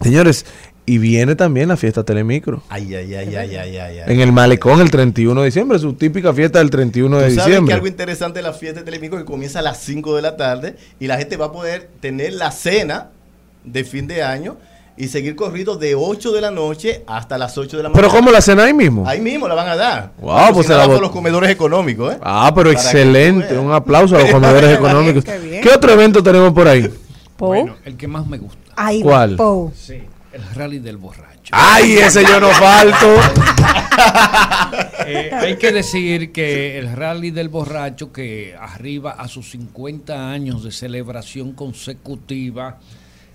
Señores, y viene también la fiesta Telemicro. Ay, ay, ay, ay, ay, ay. ay. En el Malecón el 31 de diciembre, su típica fiesta del 31 de Tú sabes que diciembre. algo interesante de la fiesta de Telemico que comienza a las 5 de la tarde y la gente va a poder tener la cena de fin de año y seguir corrido de 8 de la noche hasta las 8 de la mañana. Pero ¿cómo la cena ahí mismo? Ahí mismo la van a dar. Wow, pues se la por los comedores económicos, ¿eh? Ah, pero Para que excelente. Un aplauso a los comedores económicos. ¿Qué otro evento tenemos por ahí? Bueno, el que más me gusta. ¿Cuál? Sí, el rally del borracho. ¡Ay, ese yo no falto! Eh, hay que decir que el rally del borracho, que arriba a sus 50 años de celebración consecutiva,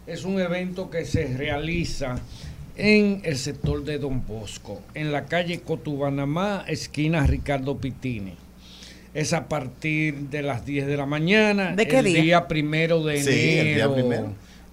es un evento que se realiza en el sector de Don Bosco, en la calle Cotubanamá, esquina Ricardo Pitini. Es a partir de las 10 de la mañana. ¿De qué el día? primero de enero. Sí, el día primero.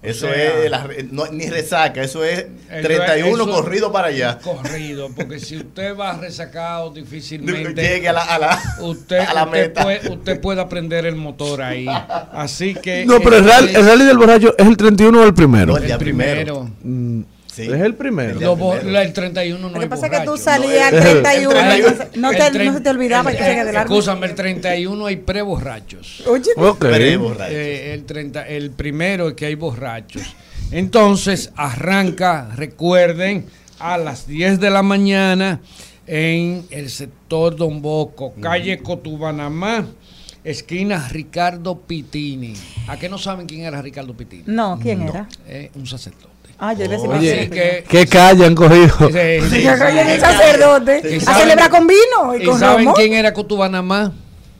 O Eso sea, es la re- no, ni resaca, eso es el- 31 eso- corrido para allá. Corrido, porque si usted va resacado difícilmente Llegue a la, a la, usted, a la usted meta. puede, usted puede aprender el motor ahí. Así que. No, pero el eh, rally, el rally del borracho es el 31 o el primero. No, el el día primero. Mm, Sí. Es el primero. El día Lo bo- primero. la- el 31 no Lo que hay pasa es que tú salías No, al el- 31, el 31. no, El te, no se te olvidaba el- que se largo. Escúchame, el 31 hay pre-borrachos. Oye, Ok. Pero borracho. Eh, el, 30, el primero es que hay borrachos. Entonces, arranca, recuerden, a las 10 de la mañana en el sector Don Bosco, calle Cotubanamá, esquina Ricardo Pitini. ¿A qué no saben quién era Ricardo Pitini? no, ¿quién era? Eh, un sacerdote. Ah, yo Oye, que, ¿Qué calle han cogido? Sí, sí, Ya cae sí. el sacerdote ¿Y a saben- celebrar con vino y, ¿Y con saben romo. quién era Cotubanamá?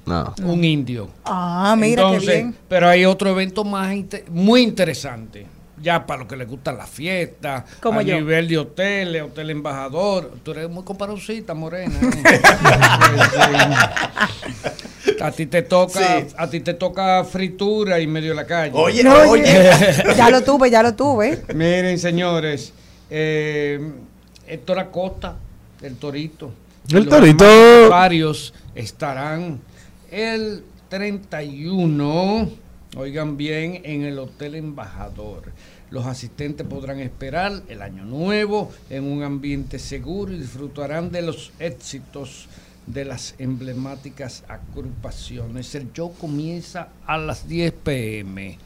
No. Un indio. Ah, mira Entonces, qué bien. Pero hay otro evento más muy interesante. Ya para los que les gustan las fiestas, Como a yo. nivel de hoteles, hotel embajador. Tú eres muy comparucita, morena. ¿eh? A ti te toca, Sí. a ti te toca fritura y medio de la calle. Oye, No, oye. ya lo tuve, ya lo tuve. Miren, señores, eh, Héctor Acosta, el Torito. El Torito. Varios estarán el 31, oigan bien, en el Hotel Embajador. Los asistentes podrán esperar el año nuevo en un ambiente seguro y disfrutarán de los éxitos de las emblemáticas agrupaciones. El show comienza a las 10 pm.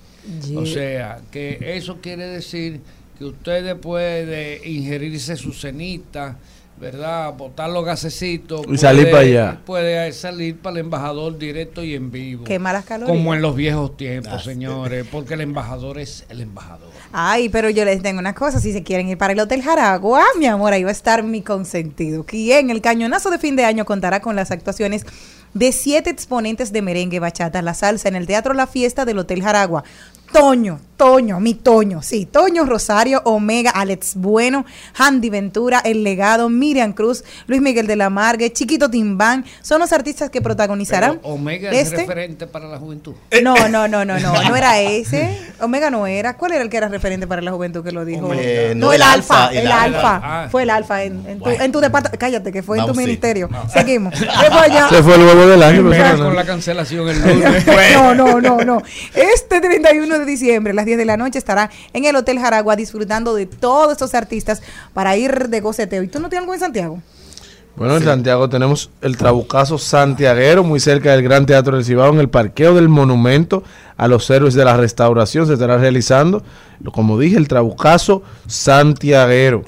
O sea, que eso quiere decir que usted después de ingerirse su cenita, ¿verdad? Botar los gasecitos. Y salir para allá. Puede salir para el embajador directo y en vivo. Qué malas calorías. Como en los viejos tiempos, Ah, señores, porque el embajador es el embajador. Ay, pero yo les tengo una cosa, si se quieren ir para el Hotel Jaragua, mi amor, ahí va a estar mi consentido, quien el cañonazo de fin de año contará con las actuaciones de siete exponentes de merengue, bachata, la salsa en el Teatro La Fiesta del Hotel Jaragua. Toño, Toño, mi Toño, sí, Toño Rosario, Omega, Alex Bueno, Handy Ventura, El Legado, Miriam Cruz, Luis Miguel de la Margue, Chiquito Timbán, son los artistas que protagonizarán. Pero Omega es este. referente para la juventud. No, no, no, no, no, no era ese. Omega no era. ¿Cuál era el que era referente para la juventud que lo dijo? Omega. Eh, no, el, alfa, el, alfa. alfa. Fue el alfa en, en tu, Bueno. en tu departamento. Cállate, que fue en tu sí. ministerio. Seguimos. ¿Qué fue allá? Se fue el huevo del año. Con la cancelación el lunes. No, no, no, no. Este 31 de diciembre, a las 10 de la noche, estará en el Hotel Jaragua disfrutando de todos estos artistas para ir de goceteo. ¿Y tú no tienes algo en Santiago? Bueno, en Santiago tenemos el Trabucazo Santiaguero, muy cerca del Gran Teatro del Cibao, en el parqueo del Monumento a los Héroes de la Restauración. Se estará realizando, lo- como dije, el Trabucazo Santiaguero.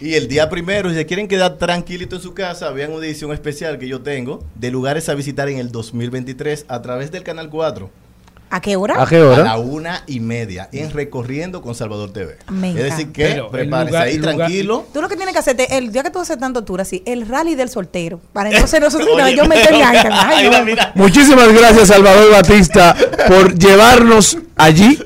Y el día primero, si se quieren quedar tranquilito en su casa, vean una edición especial que yo tengo de lugares a visitar en el 2023 a través del Canal 4. ¿A qué hora? ¿A qué hora? A la una y media en Recorriendo con Salvador TV. Me es decir, que Pero el prepárese lugar- ahí lugar- tranquilo. Tú lo que tienes que hacerte, el día que tú haces tanto tour así, el rally del soltero. Para entonces nosotros, Oye, yo me mira. Muchísimas gracias, Salvador Batista, por llevarnos allí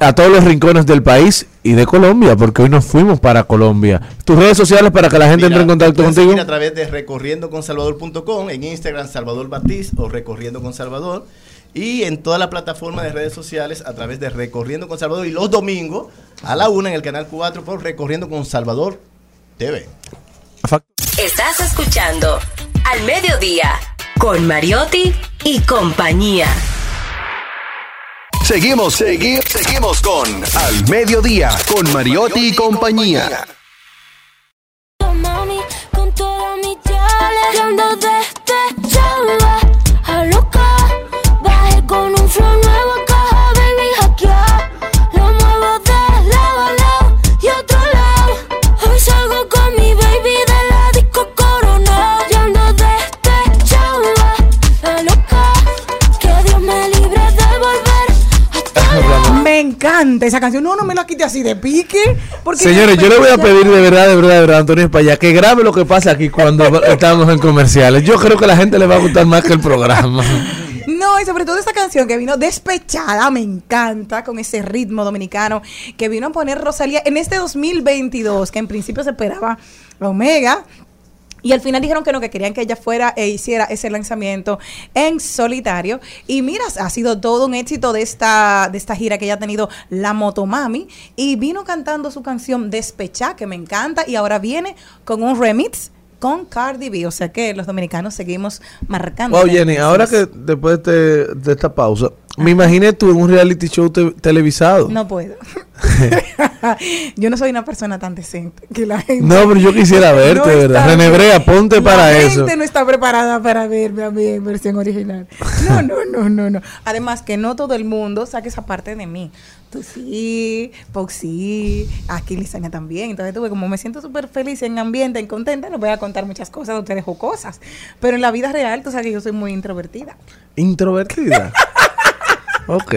a todos los rincones del país y de Colombia, porque hoy nos fuimos para Colombia. Tus redes sociales para que la gente Mira, entre en contacto contigo. a través de recorriendoconsalvador.com, en Instagram Salvador Batiz o Recorriendo con Salvador y en todas las plataformas de redes sociales a través de Recorriendo con Salvador y los domingos a la una en el canal 4 por Recorriendo con Salvador TV. Estás escuchando Al Mediodía con Mariotti y compañía. Seguimos, seguimos, seguimos con Al Mediodía, con Mariotti y compañía. Me encanta esa canción. No, no me la quite así de pique. Porque Señores, yo le voy a pedir de verdad, de verdad, de verdad, Antonio España, que grabe lo que pasa aquí cuando estamos en comerciales. Yo creo que a la gente le va a gustar más que el programa. No, y sobre todo esta canción que vino despechada, me encanta, con ese ritmo dominicano que vino a poner Rosalía en este 2022, que en principio se esperaba Omega. Y al final dijeron que no, que querían que ella fuera e hiciera ese lanzamiento en solitario. Y mira, ha sido todo un éxito de esta, de esta gira que ella ha tenido la Motomami. Y vino cantando su canción Despechá, que me encanta. Y ahora viene con un remix con Cardi B. O sea que los dominicanos seguimos marcando. Wow, Jenny, ahora que después de, de esta pausa, me imaginé tú en un reality show te- televisado. No puedo. yo no soy una persona tan decente que la gente. No, pero yo quisiera verte, no verdad. está- René Brea, ponte la para gente eso. no está preparada para verme a mí en versión original. No, no, no, no, no. Además que no todo el mundo saque esa parte de mí. Tú sí, Pox sí, aquí Lisaña también. Entonces tuve como me siento súper feliz en ambiente, en contenta, les voy a contar muchas cosas, ustedes o cosas. Pero en la vida real, tú sabes que yo soy muy introvertida. Introvertida. Ok.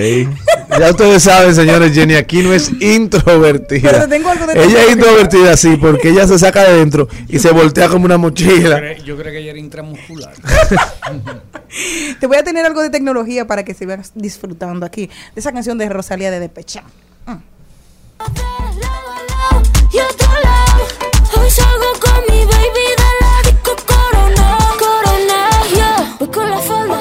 Ya ustedes saben, señores, Jenny aquí no es introvertida. Pero tengo algo de ella es introvertida. sí, porque ella se saca de dentro y se voltea como una Yo mochila. creo, yo creo que ella era intramuscular. Te voy a tener algo de tecnología para que se vean disfrutando aquí de esa canción de Rosalía de Despechá. lado. Hoy salgo con mi baby de la disco Corona. Corona, yeah. Voy con la falda,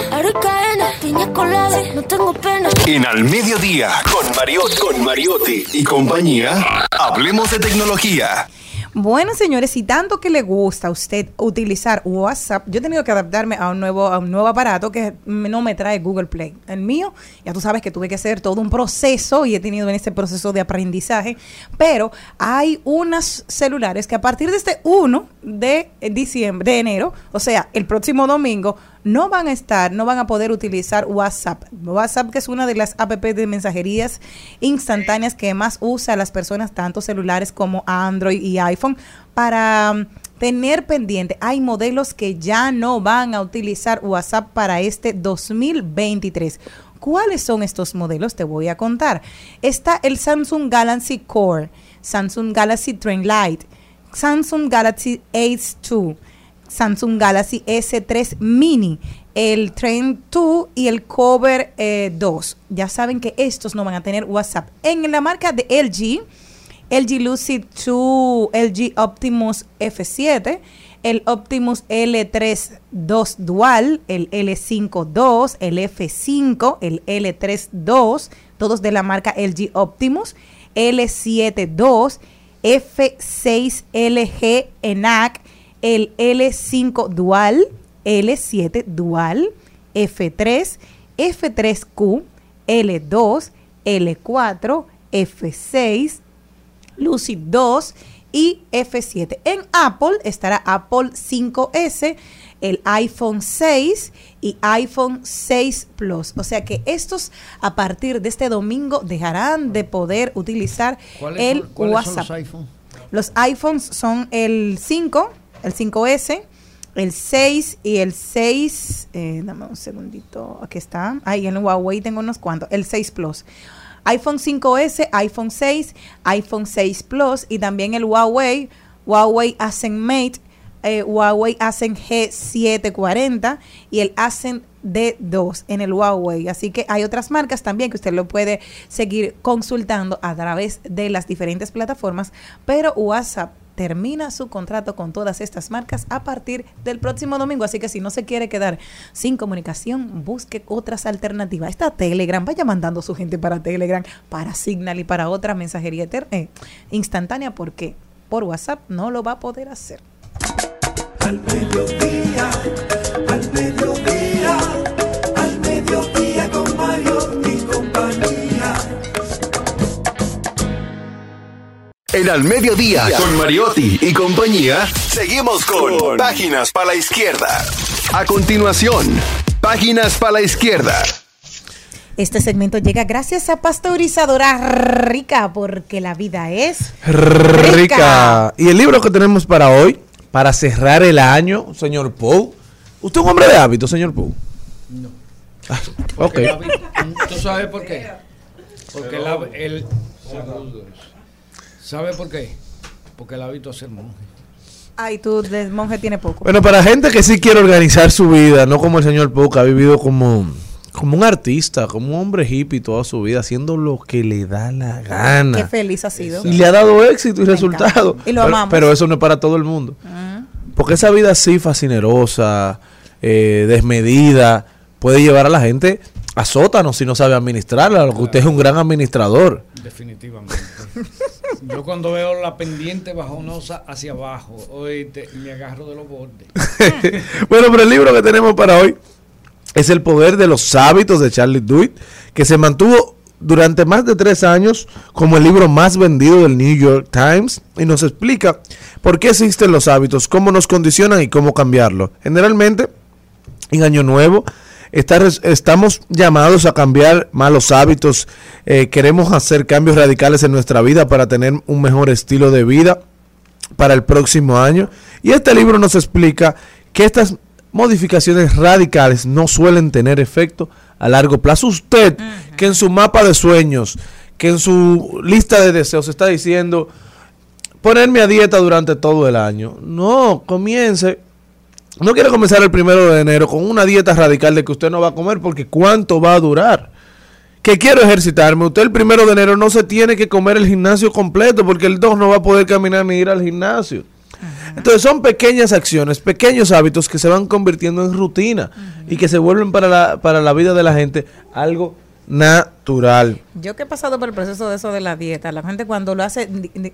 y no tengo pena. En Al Mediodía, con Mariotti, con Mariotti y compañía, hablemos de tecnología. Bueno, señores, si tanto que le gusta a usted utilizar WhatsApp, yo he tenido que adaptarme a un nuevo, a un nuevo aparato que no me trae Google Play. El mío, ya tú sabes que tuve que hacer todo un proceso y he tenido en ese proceso de aprendizaje, pero hay unos celulares que a partir de este 1 de diciembre, de enero, o sea, el próximo domingo, no van a estar, no van a poder utilizar WhatsApp. WhatsApp que es una de las app de mensajerías instantáneas que más usa las personas, tanto celulares como Android y iPhone, para mm, tener pendiente. Hay modelos que ya no van a utilizar WhatsApp para este 2023. ¿Cuáles son estos modelos? Te voy a contar. Está el Samsung Galaxy Core, Samsung Galaxy Train Lite, Samsung Galaxy Ace 2, Samsung Galaxy S3 Mini, el Train 2 y el Cover eh, 2. Ya saben que estos no van a tener WhatsApp. En la marca de LG, LG Lucid 2, LG Optimus F7, el Optimus L3 2 Dual, el L5 2, el F5, el L3 2, todos de la marca LG Optimus, L7 2, F6 LG ENAC, el L5 Dual, L7 Dual, F3, F3Q, L2, L4, F6, Lucid 2 y F7. En Apple estará Apple 5S, el iPhone 6 y iPhone 6 Plus. O sea que estos a partir de este domingo dejarán de poder utilizar ¿Cuáles el son- cuáles son WhatsApp. los iPhone? Los iPhones son el 5, el 5S, el 6 y el 6, eh, dame un segundito, aquí está. Ahí en el Huawei tengo unos cuantos. El 6 Plus. iPhone 5S, iPhone 6, iPhone 6 Plus y también el Huawei, Huawei Ascend Mate, eh, Huawei Ascend G740 y el Ascend D2 en el Huawei. Así que hay otras marcas también que usted lo puede seguir consultando a través de las diferentes plataformas, pero WhatsApp termina su contrato con todas estas marcas a partir del próximo domingo. Así que si no se quiere quedar sin comunicación, busque otras alternativas. Está Telegram, vaya mandando su gente para Telegram, para Signal y para otra mensajería eh, instantánea, porque por WhatsApp no lo va a poder hacer. Al mediodía, al mediodía, al mediodía con Mario En Al Mediodía, con Mariotti y compañía, seguimos con Páginas para la Izquierda. A continuación, Páginas para la Izquierda. Este segmento llega gracias a Pasteurizadora Rica, porque la vida es Rica. Y el libro que tenemos para hoy, para cerrar el año, señor Pou. ¿Usted es un hombre de hábito, señor Pou? No. Ah, ok. ¿Tú sabes por qué? Porque el, hab- el- ¿Sabe por qué? Porque el hábito es ser monje. Ay, tú de monje tiene poco. Bueno, para gente que sí quiere organizar su vida, no como el señor que ha vivido como, como un artista, como un hombre hippie toda su vida, haciendo lo que le da la gana. Qué feliz ha sido. Y le ha dado éxito y Me resultado. encanta. Y lo pero, amamos. pero eso no es para todo el mundo. Porque esa vida así fascinerosa, eh, desmedida, puede llevar a la gente a sótanos si no sabe administrarla. Lo que usted es un gran administrador. Definitivamente. Yo cuando veo la pendiente bajonosa hacia abajo, oíste, me agarro de los bordes. bueno, pero el libro que tenemos para hoy es El poder de los hábitos de Charlie Duit, que se mantuvo durante más de tres años como el libro más vendido del New York Times y nos explica por qué existen los hábitos, cómo nos condicionan y cómo cambiarlo. Generalmente, en Año Nuevo, está estamos llamados a cambiar malos hábitos, eh, queremos hacer cambios radicales en nuestra vida para tener un mejor estilo de vida para el próximo año. Y este libro nos explica que estas modificaciones radicales no suelen tener efecto a largo plazo. Usted, que en su mapa de sueños, que en su lista de deseos está diciendo ponerme a dieta durante todo el año. No, comience. No quiere comenzar el primero de enero con una dieta radical de que usted no va a comer porque cuánto va a durar. Que quiero ejercitarme. Usted el primero de enero no se tiene que comer el gimnasio completo porque el 2 no va a poder caminar ni ir al gimnasio. Entonces son pequeñas acciones, pequeños hábitos que se van convirtiendo en rutina y que se vuelven para la, para la vida de la gente algo natural. Yo que he pasado por el proceso de eso de la dieta, la gente cuando lo hace,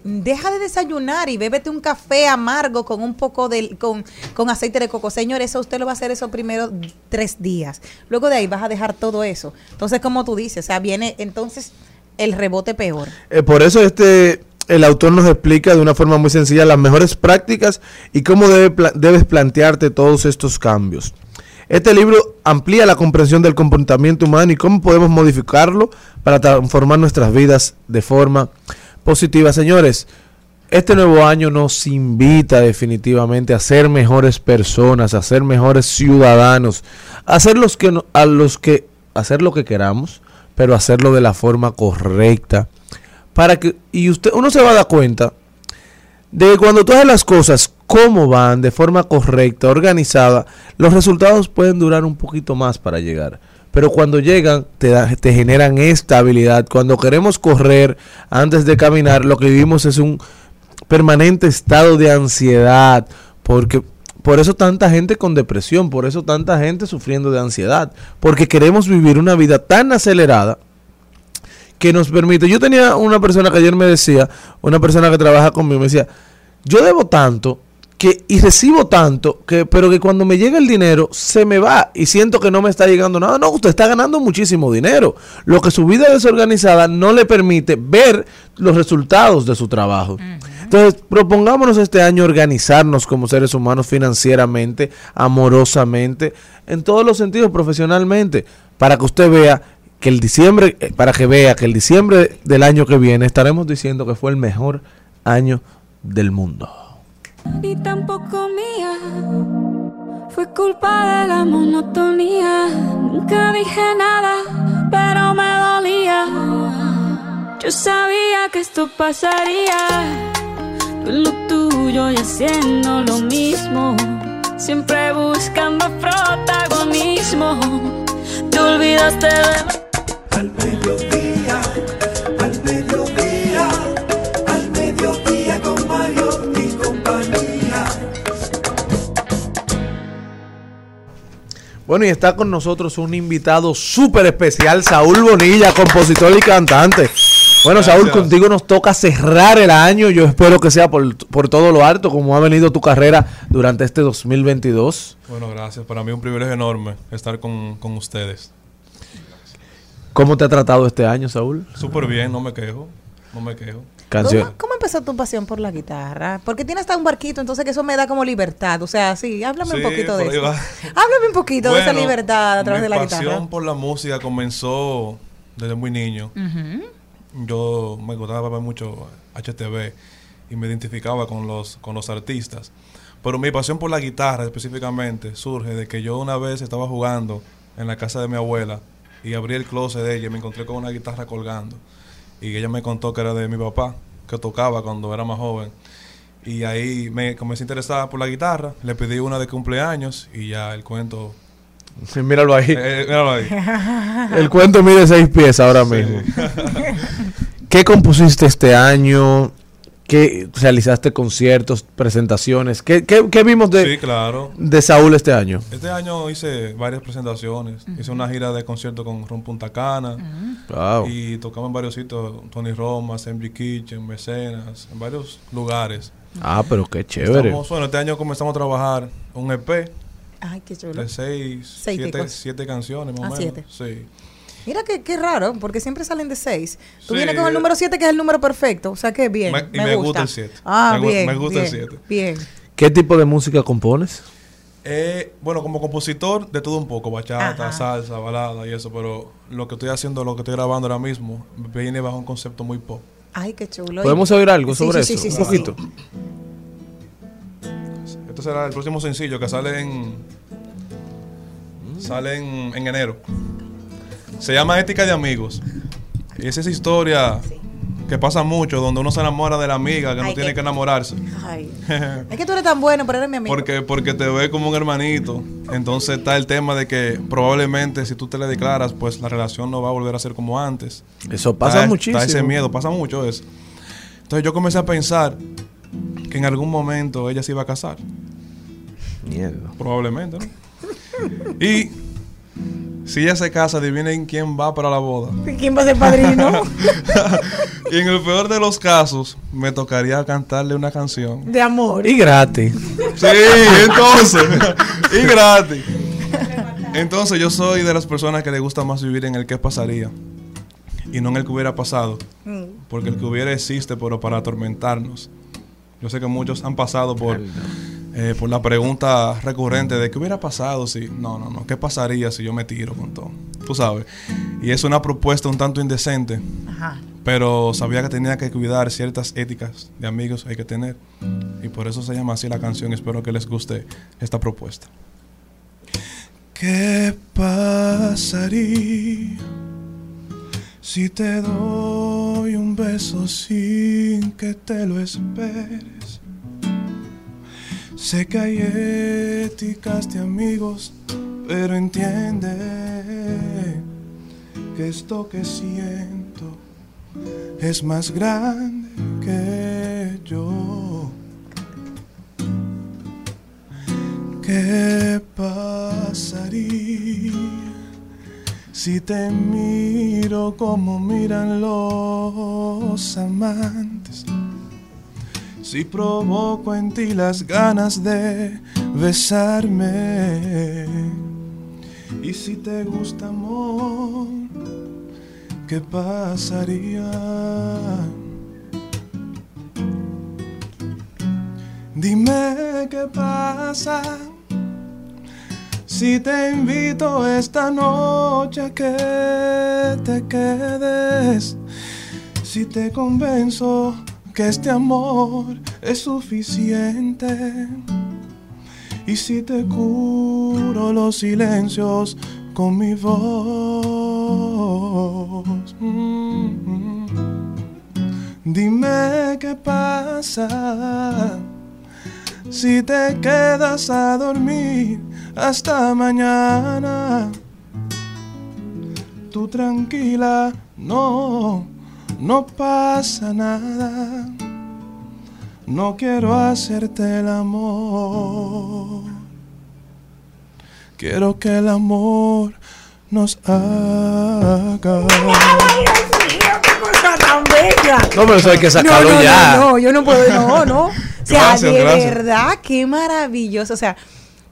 deja de desayunar y bébete un café amargo con un poco de, con, con aceite de coco. Señor, eso usted lo va a hacer esos primeros tres días. Luego de ahí vas a dejar todo eso. Entonces, como tú dices, o sea, viene entonces el rebote peor. Eh, por eso este el autor nos explica de una forma muy sencilla las mejores prácticas y cómo debe pla- debes plantearte todos estos cambios. Este libro amplía la comprensión del comportamiento humano y cómo podemos modificarlo para transformar nuestras vidas de forma positiva. Señores, este nuevo año nos invita definitivamente a ser mejores personas, a ser mejores ciudadanos, a hacer los que a los que hacer lo que queramos, pero hacerlo de la forma correcta para que y usted uno se va a dar cuenta de cuando todas las cosas como van de forma correcta, organizada, los resultados pueden durar un poquito más para llegar. Pero cuando llegan, te, da- te generan estabilidad. Cuando queremos correr antes de caminar, lo que vivimos es un permanente estado de ansiedad. Porque por eso tanta gente con depresión, por eso tanta gente sufriendo de ansiedad. Porque queremos vivir una vida tan acelerada que nos permite. Yo tenía una persona que ayer me decía, una persona que trabaja conmigo, me decía, yo debo tanto que y recibo tanto que pero que cuando me llega el dinero se me va y siento que no me está llegando nada. No, usted está ganando muchísimo dinero. Lo que su vida desorganizada no le permite ver los resultados de su trabajo. Entonces, propongámonos este año organizarnos como seres humanos financieramente, amorosamente, en todos los sentidos, profesionalmente, para que usted vea que el diciembre, eh, para que vea que el diciembre del año que viene estaremos diciendo que fue el mejor año del mundo. ni tampoco mía. Fue culpa de la monotonía. Nunca dije nada, pero me dolía. Yo sabía que esto pasaría. Tú lo tuyo y haciendo lo mismo. Siempre buscando protagonismo. Te olvidaste de Al mediodía, al mediodía, al mediodía con Mario y compañía. Bueno, y está con nosotros un invitado súper especial, Saúl Bonilla, compositor y cantante. Bueno, Saúl, contigo nos toca cerrar el año. Yo espero que sea por, por todo lo alto, como ha venido tu carrera durante este 2022. Bueno, gracias. Para mí es un privilegio enorme estar con, con ustedes. ¿Cómo te ha tratado este año, Saúl? Súper bien, no me quejo. No me quejo. ¿Cómo, cómo empezó tu pasión por la guitarra? Porque tienes hasta un barquito, entonces que eso me da como libertad. O sea, sí, háblame un poquito de eso. va. Háblame un poquito de esa libertad a través mi de la pasión guitarra. por la música comenzó desde muy niño. Yo me gustaba ver mucho HTV y me identificaba con los, con los artistas. Pero mi pasión por la guitarra específicamente surge de que yo una vez estaba jugando en la casa de mi abuela y abrí el closet de ella y me encontré con una guitarra colgando. Y ella me contó que era de mi papá, que tocaba cuando era más joven. Y ahí me comencé a interesar por la guitarra, le pedí una de cumpleaños y ya el cuento... Míralo ahí. Eh, míralo ahí. El cuento mide seis pies ahora Sí. mismo. ¿Qué compusiste este año? ¿Qué realizaste conciertos, presentaciones? ¿Qué, qué- qué vimos de, Sí, claro. de Saúl este año? Este año hice varias presentaciones. Hice una gira de concierto con Ron Punta Cana. Wow. Y tocamos en varios sitios. Tony Roma, Assembly Kitchen, Mecenas, en varios lugares. Ah, pero qué chévere. Estamos- bueno, este año comenzamos a trabajar un EP Ay, qué chulo. de seis, Seis siete, canciones más Ah, menos. siete. Sí. Mira qué, qué raro, porque siempre salen de seis. Tú Sí. vienes con el número siete, que es el número perfecto. O sea, que bien. Me- y me gusta el siete. Ah, Me bien. me gusta el bien, siete. Bien. ¿Qué tipo de música compones? Eh, bueno, como compositor, de todo un poco, bachata, Ajá. salsa, balada y eso, pero lo que estoy haciendo, lo que estoy grabando ahora mismo, viene bajo un concepto muy pop. Ay, qué chulo. ¿Podemos oír algo Sí, sobre sí, eso? sí, un sí, sí, poquito. Este será el próximo sencillo que sale en. Sale en, en enero. Se llama Ética de Amigos. Y es esa historia que pasa mucho, donde uno se enamora de la amiga que Ay, no tiene que enamorarse. Ay. Es que tú eres tan bueno, pero eres mi amigo. Porque, porque te ve como un hermanito. Entonces está el tema de que probablemente si tú te le declaras, pues la relación no va a volver a ser como antes. Eso pasa Está- muchísimo. Está ese miedo, pasa mucho eso. Entonces yo comencé a pensar que en algún momento ella se iba a casar. Mierda. Probablemente, ¿no? y si ella se casa, adivinen quién va para la boda. ¿Quién va a ser padrino? Y en el peor de los casos, me tocaría cantarle una canción. de amor. Y gratis. Sí, entonces. y gratis. Entonces yo soy de las personas que le gusta más vivir en el que pasaría. Y no en el que hubiera pasado. Mm. Porque el que hubiera existe, pero para atormentarnos. Yo sé que muchos han pasado por, eh, por la pregunta recurrente de qué hubiera pasado si... No, no, no. ¿Qué pasaría si yo me tiro con todo? Tú sabes. Y es una propuesta un tanto indecente. Ajá. Pero sabía que tenía que cuidar ciertas éticas de amigos hay que tener. Y por eso se llama así la canción. Espero que les guste esta propuesta. ¿Qué pasaría si te doy un beso sin que te lo esperes? Sé que hay éticas de amigos, pero entiende que esto que siento es más grande que yo. ¿Qué pasaría si te miro como miran los amantes? Si provoco en ti las ganas de besarme. Y si te gusta amor, ¿qué pasaría? Dime qué pasa si te invito esta noche a que te quedes. Si te convenzo que este amor es suficiente. Y si te curo los silencios con mi voz. Mm, Dime qué pasa si te quedas a dormir hasta mañana. Tú tranquila, no, no pasa nada. No quiero hacerte el amor. Quiero que el amor nos haga. cosa tan bella. No, pero eso hay que sacarlo no, no, ya. No, no, yo no puedo, no, no. O sea, Gracias, de gracias. verdad, qué maravilloso. O sea,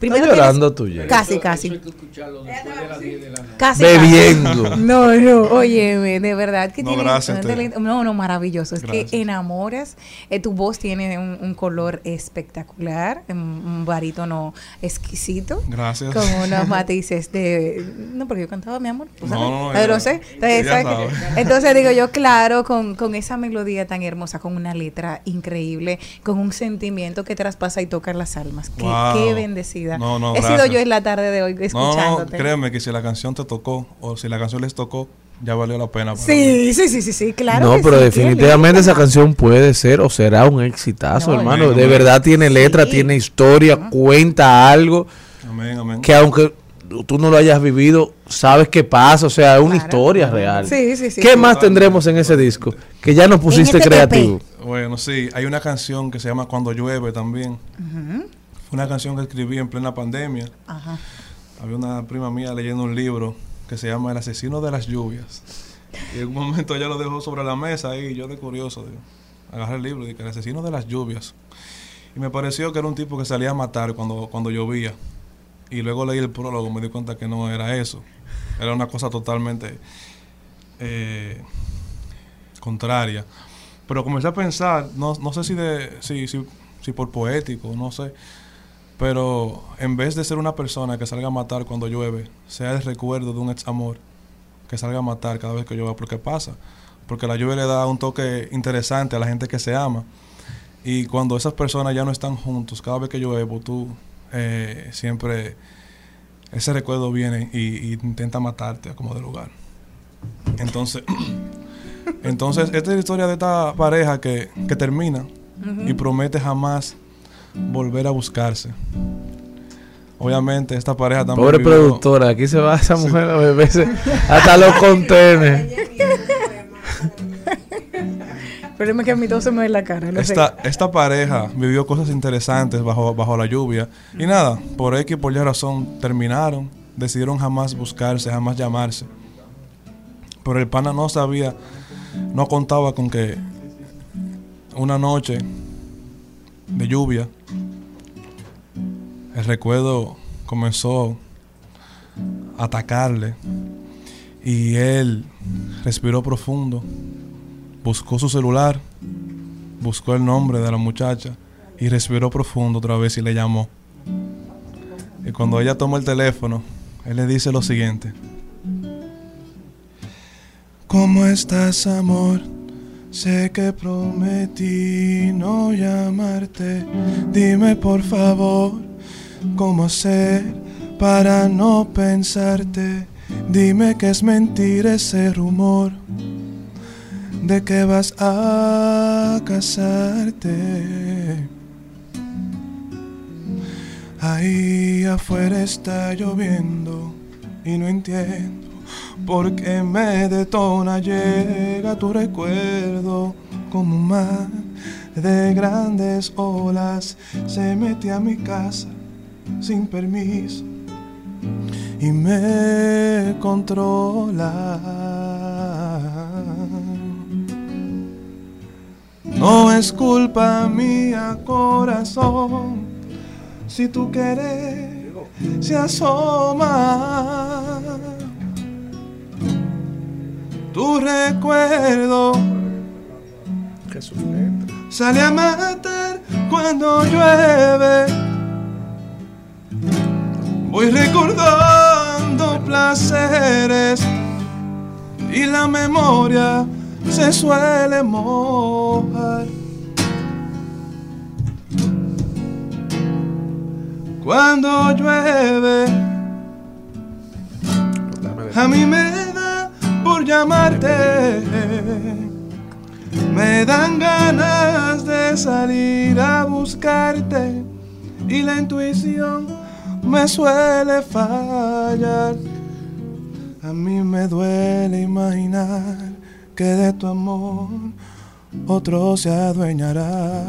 primero Estás llorando tienes- tú ya. Casi, casi. Casi. Casi. Bebiendo. No, no, óyeme, de verdad que No, tiene gracias, No, no, maravilloso. Es Gracias. que enamoras. eh, tu voz tiene un, un color espectacular, un, un barítono exquisito. Gracias. Con unos matices de. No, porque yo cantaba, mi amor. ¿tú No, no, Pero ya- sé. Entonces, ¿sabes sabe. qué? Entonces digo yo, claro, con, con esa melodía tan hermosa, con una letra increíble, con un sentimiento que traspasa y toca las almas. Qué, Wow. qué bendecida. No, no, He sido yo en la tarde de hoy No, no, escuchándote. créeme que si la canción te tocó o si la canción les tocó, ya valió la pena. para mí. Sí, sí, sí, sí, sí, claro. no, que pero sí, definitivamente esa canción puede ser o será un exitazo, No, hermano. amén, de amén. verdad tiene letra, Sí. tiene historia, cuenta algo Amén, amén. que aunque tú no lo hayas vivido, sabes qué pasa, o sea, es una Claro. historia real. Sí, sí, sí. ¿Qué más tendremos en ese disco? Que ya nos pusiste este creativo. Bueno, sí, hay una canción que se llama Cuando llueve también. Fue una canción que escribí en plena pandemia. Ajá. Había una prima mía leyendo un libro que se llama El asesino de las lluvias. Y en un momento ella lo dejó sobre la mesa y yo de curioso digo, agarré el libro y dije, El asesino de las lluvias. Y me pareció que era un tipo que salía a matar cuando, cuando llovía. Y luego leí el prólogo, me di cuenta que no era eso. Era una cosa totalmente eh, contraria. Pero comencé a pensar, no, no sé si, de, si, si, si por poético, no sé. Pero en vez de ser una persona que salga a matar cuando llueve, sea el recuerdo de un ex amor que salga a matar cada vez que llueva, porque pasa. Porque la lluvia le da un toque interesante a la gente que se ama. Y cuando esas personas ya no están juntos, cada vez que llueve, pues tú eh, siempre ese recuerdo viene y, y intenta matarte como de lugar. Entonces, entonces esta es la historia de esta pareja que, que termina y promete jamás volver a buscarse. Obviamente esta pareja también Pobre vivió- productora, aquí se va esa mujer a beberse hasta los contenes. Problema es que a mí todo se me ve la cara. sé. Esta, esta pareja vivió cosas interesantes bajo, bajo la lluvia. Y nada, por X por Y razón terminaron. Decidieron jamás buscarse, jamás llamarse. Pero el pana no sabía, no contaba con que una noche de lluvia, el recuerdo comenzó a atacarle. Y él respiró profundo buscó su celular, buscó el nombre de la muchacha y respiró profundo otra vez y le llamó. Y cuando ella tomó el teléfono, él le dice lo siguiente. ¿Cómo estás, amor? Sé que prometí no llamarte. Dime por favor cómo hacer para no pensarte. Dime que es mentira ese rumor de que vas a casarte. Ahí afuera está lloviendo y no entiendo por qué me detona. Llega tu recuerdo como un mar de grandes olas. Se mete a mi casa sin permiso y me controla. No es culpa mía, corazón, si tú quieres se asoma. Tu recuerdo sale a matar cuando llueve. Voy recordando placeres y la memoria se suele mojar. cuando llueve. A mí me da por llamarte. Me dan ganas de salir a buscarte y la intuición me suele fallar. A mí me duele imaginar que de tu amor otro se adueñará.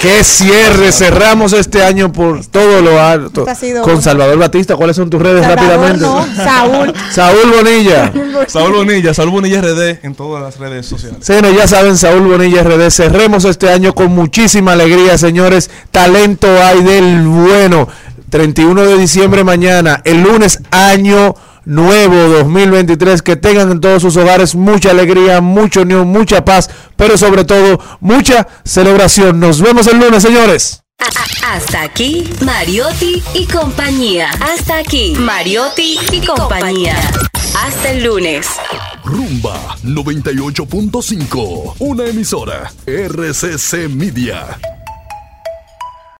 Qué cierre, cerramos este año por todo lo alto. Con Salvador Batista, ¿cuáles son tus redes Salvador, rápidamente? no, Saúl. Saúl Bonilla. Saúl Bonilla, Saúl Bonilla RD en todas las redes sociales. Señores, ya saben, Saúl Bonilla RD. Cerremos este año con muchísima alegría, señores. Talento hay del bueno. 31 de diciembre mañana, el lunes, año nuevo 2023. Que tengan en todos sus hogares mucha alegría, mucha unión, mucha paz, pero sobre todo mucha celebración. Nos vemos el lunes, señores. Hasta aquí, Mariotti y compañía. Hasta aquí, Mariotti y compañía. Hasta el lunes. Rumba 98.5, una emisora RCC Media.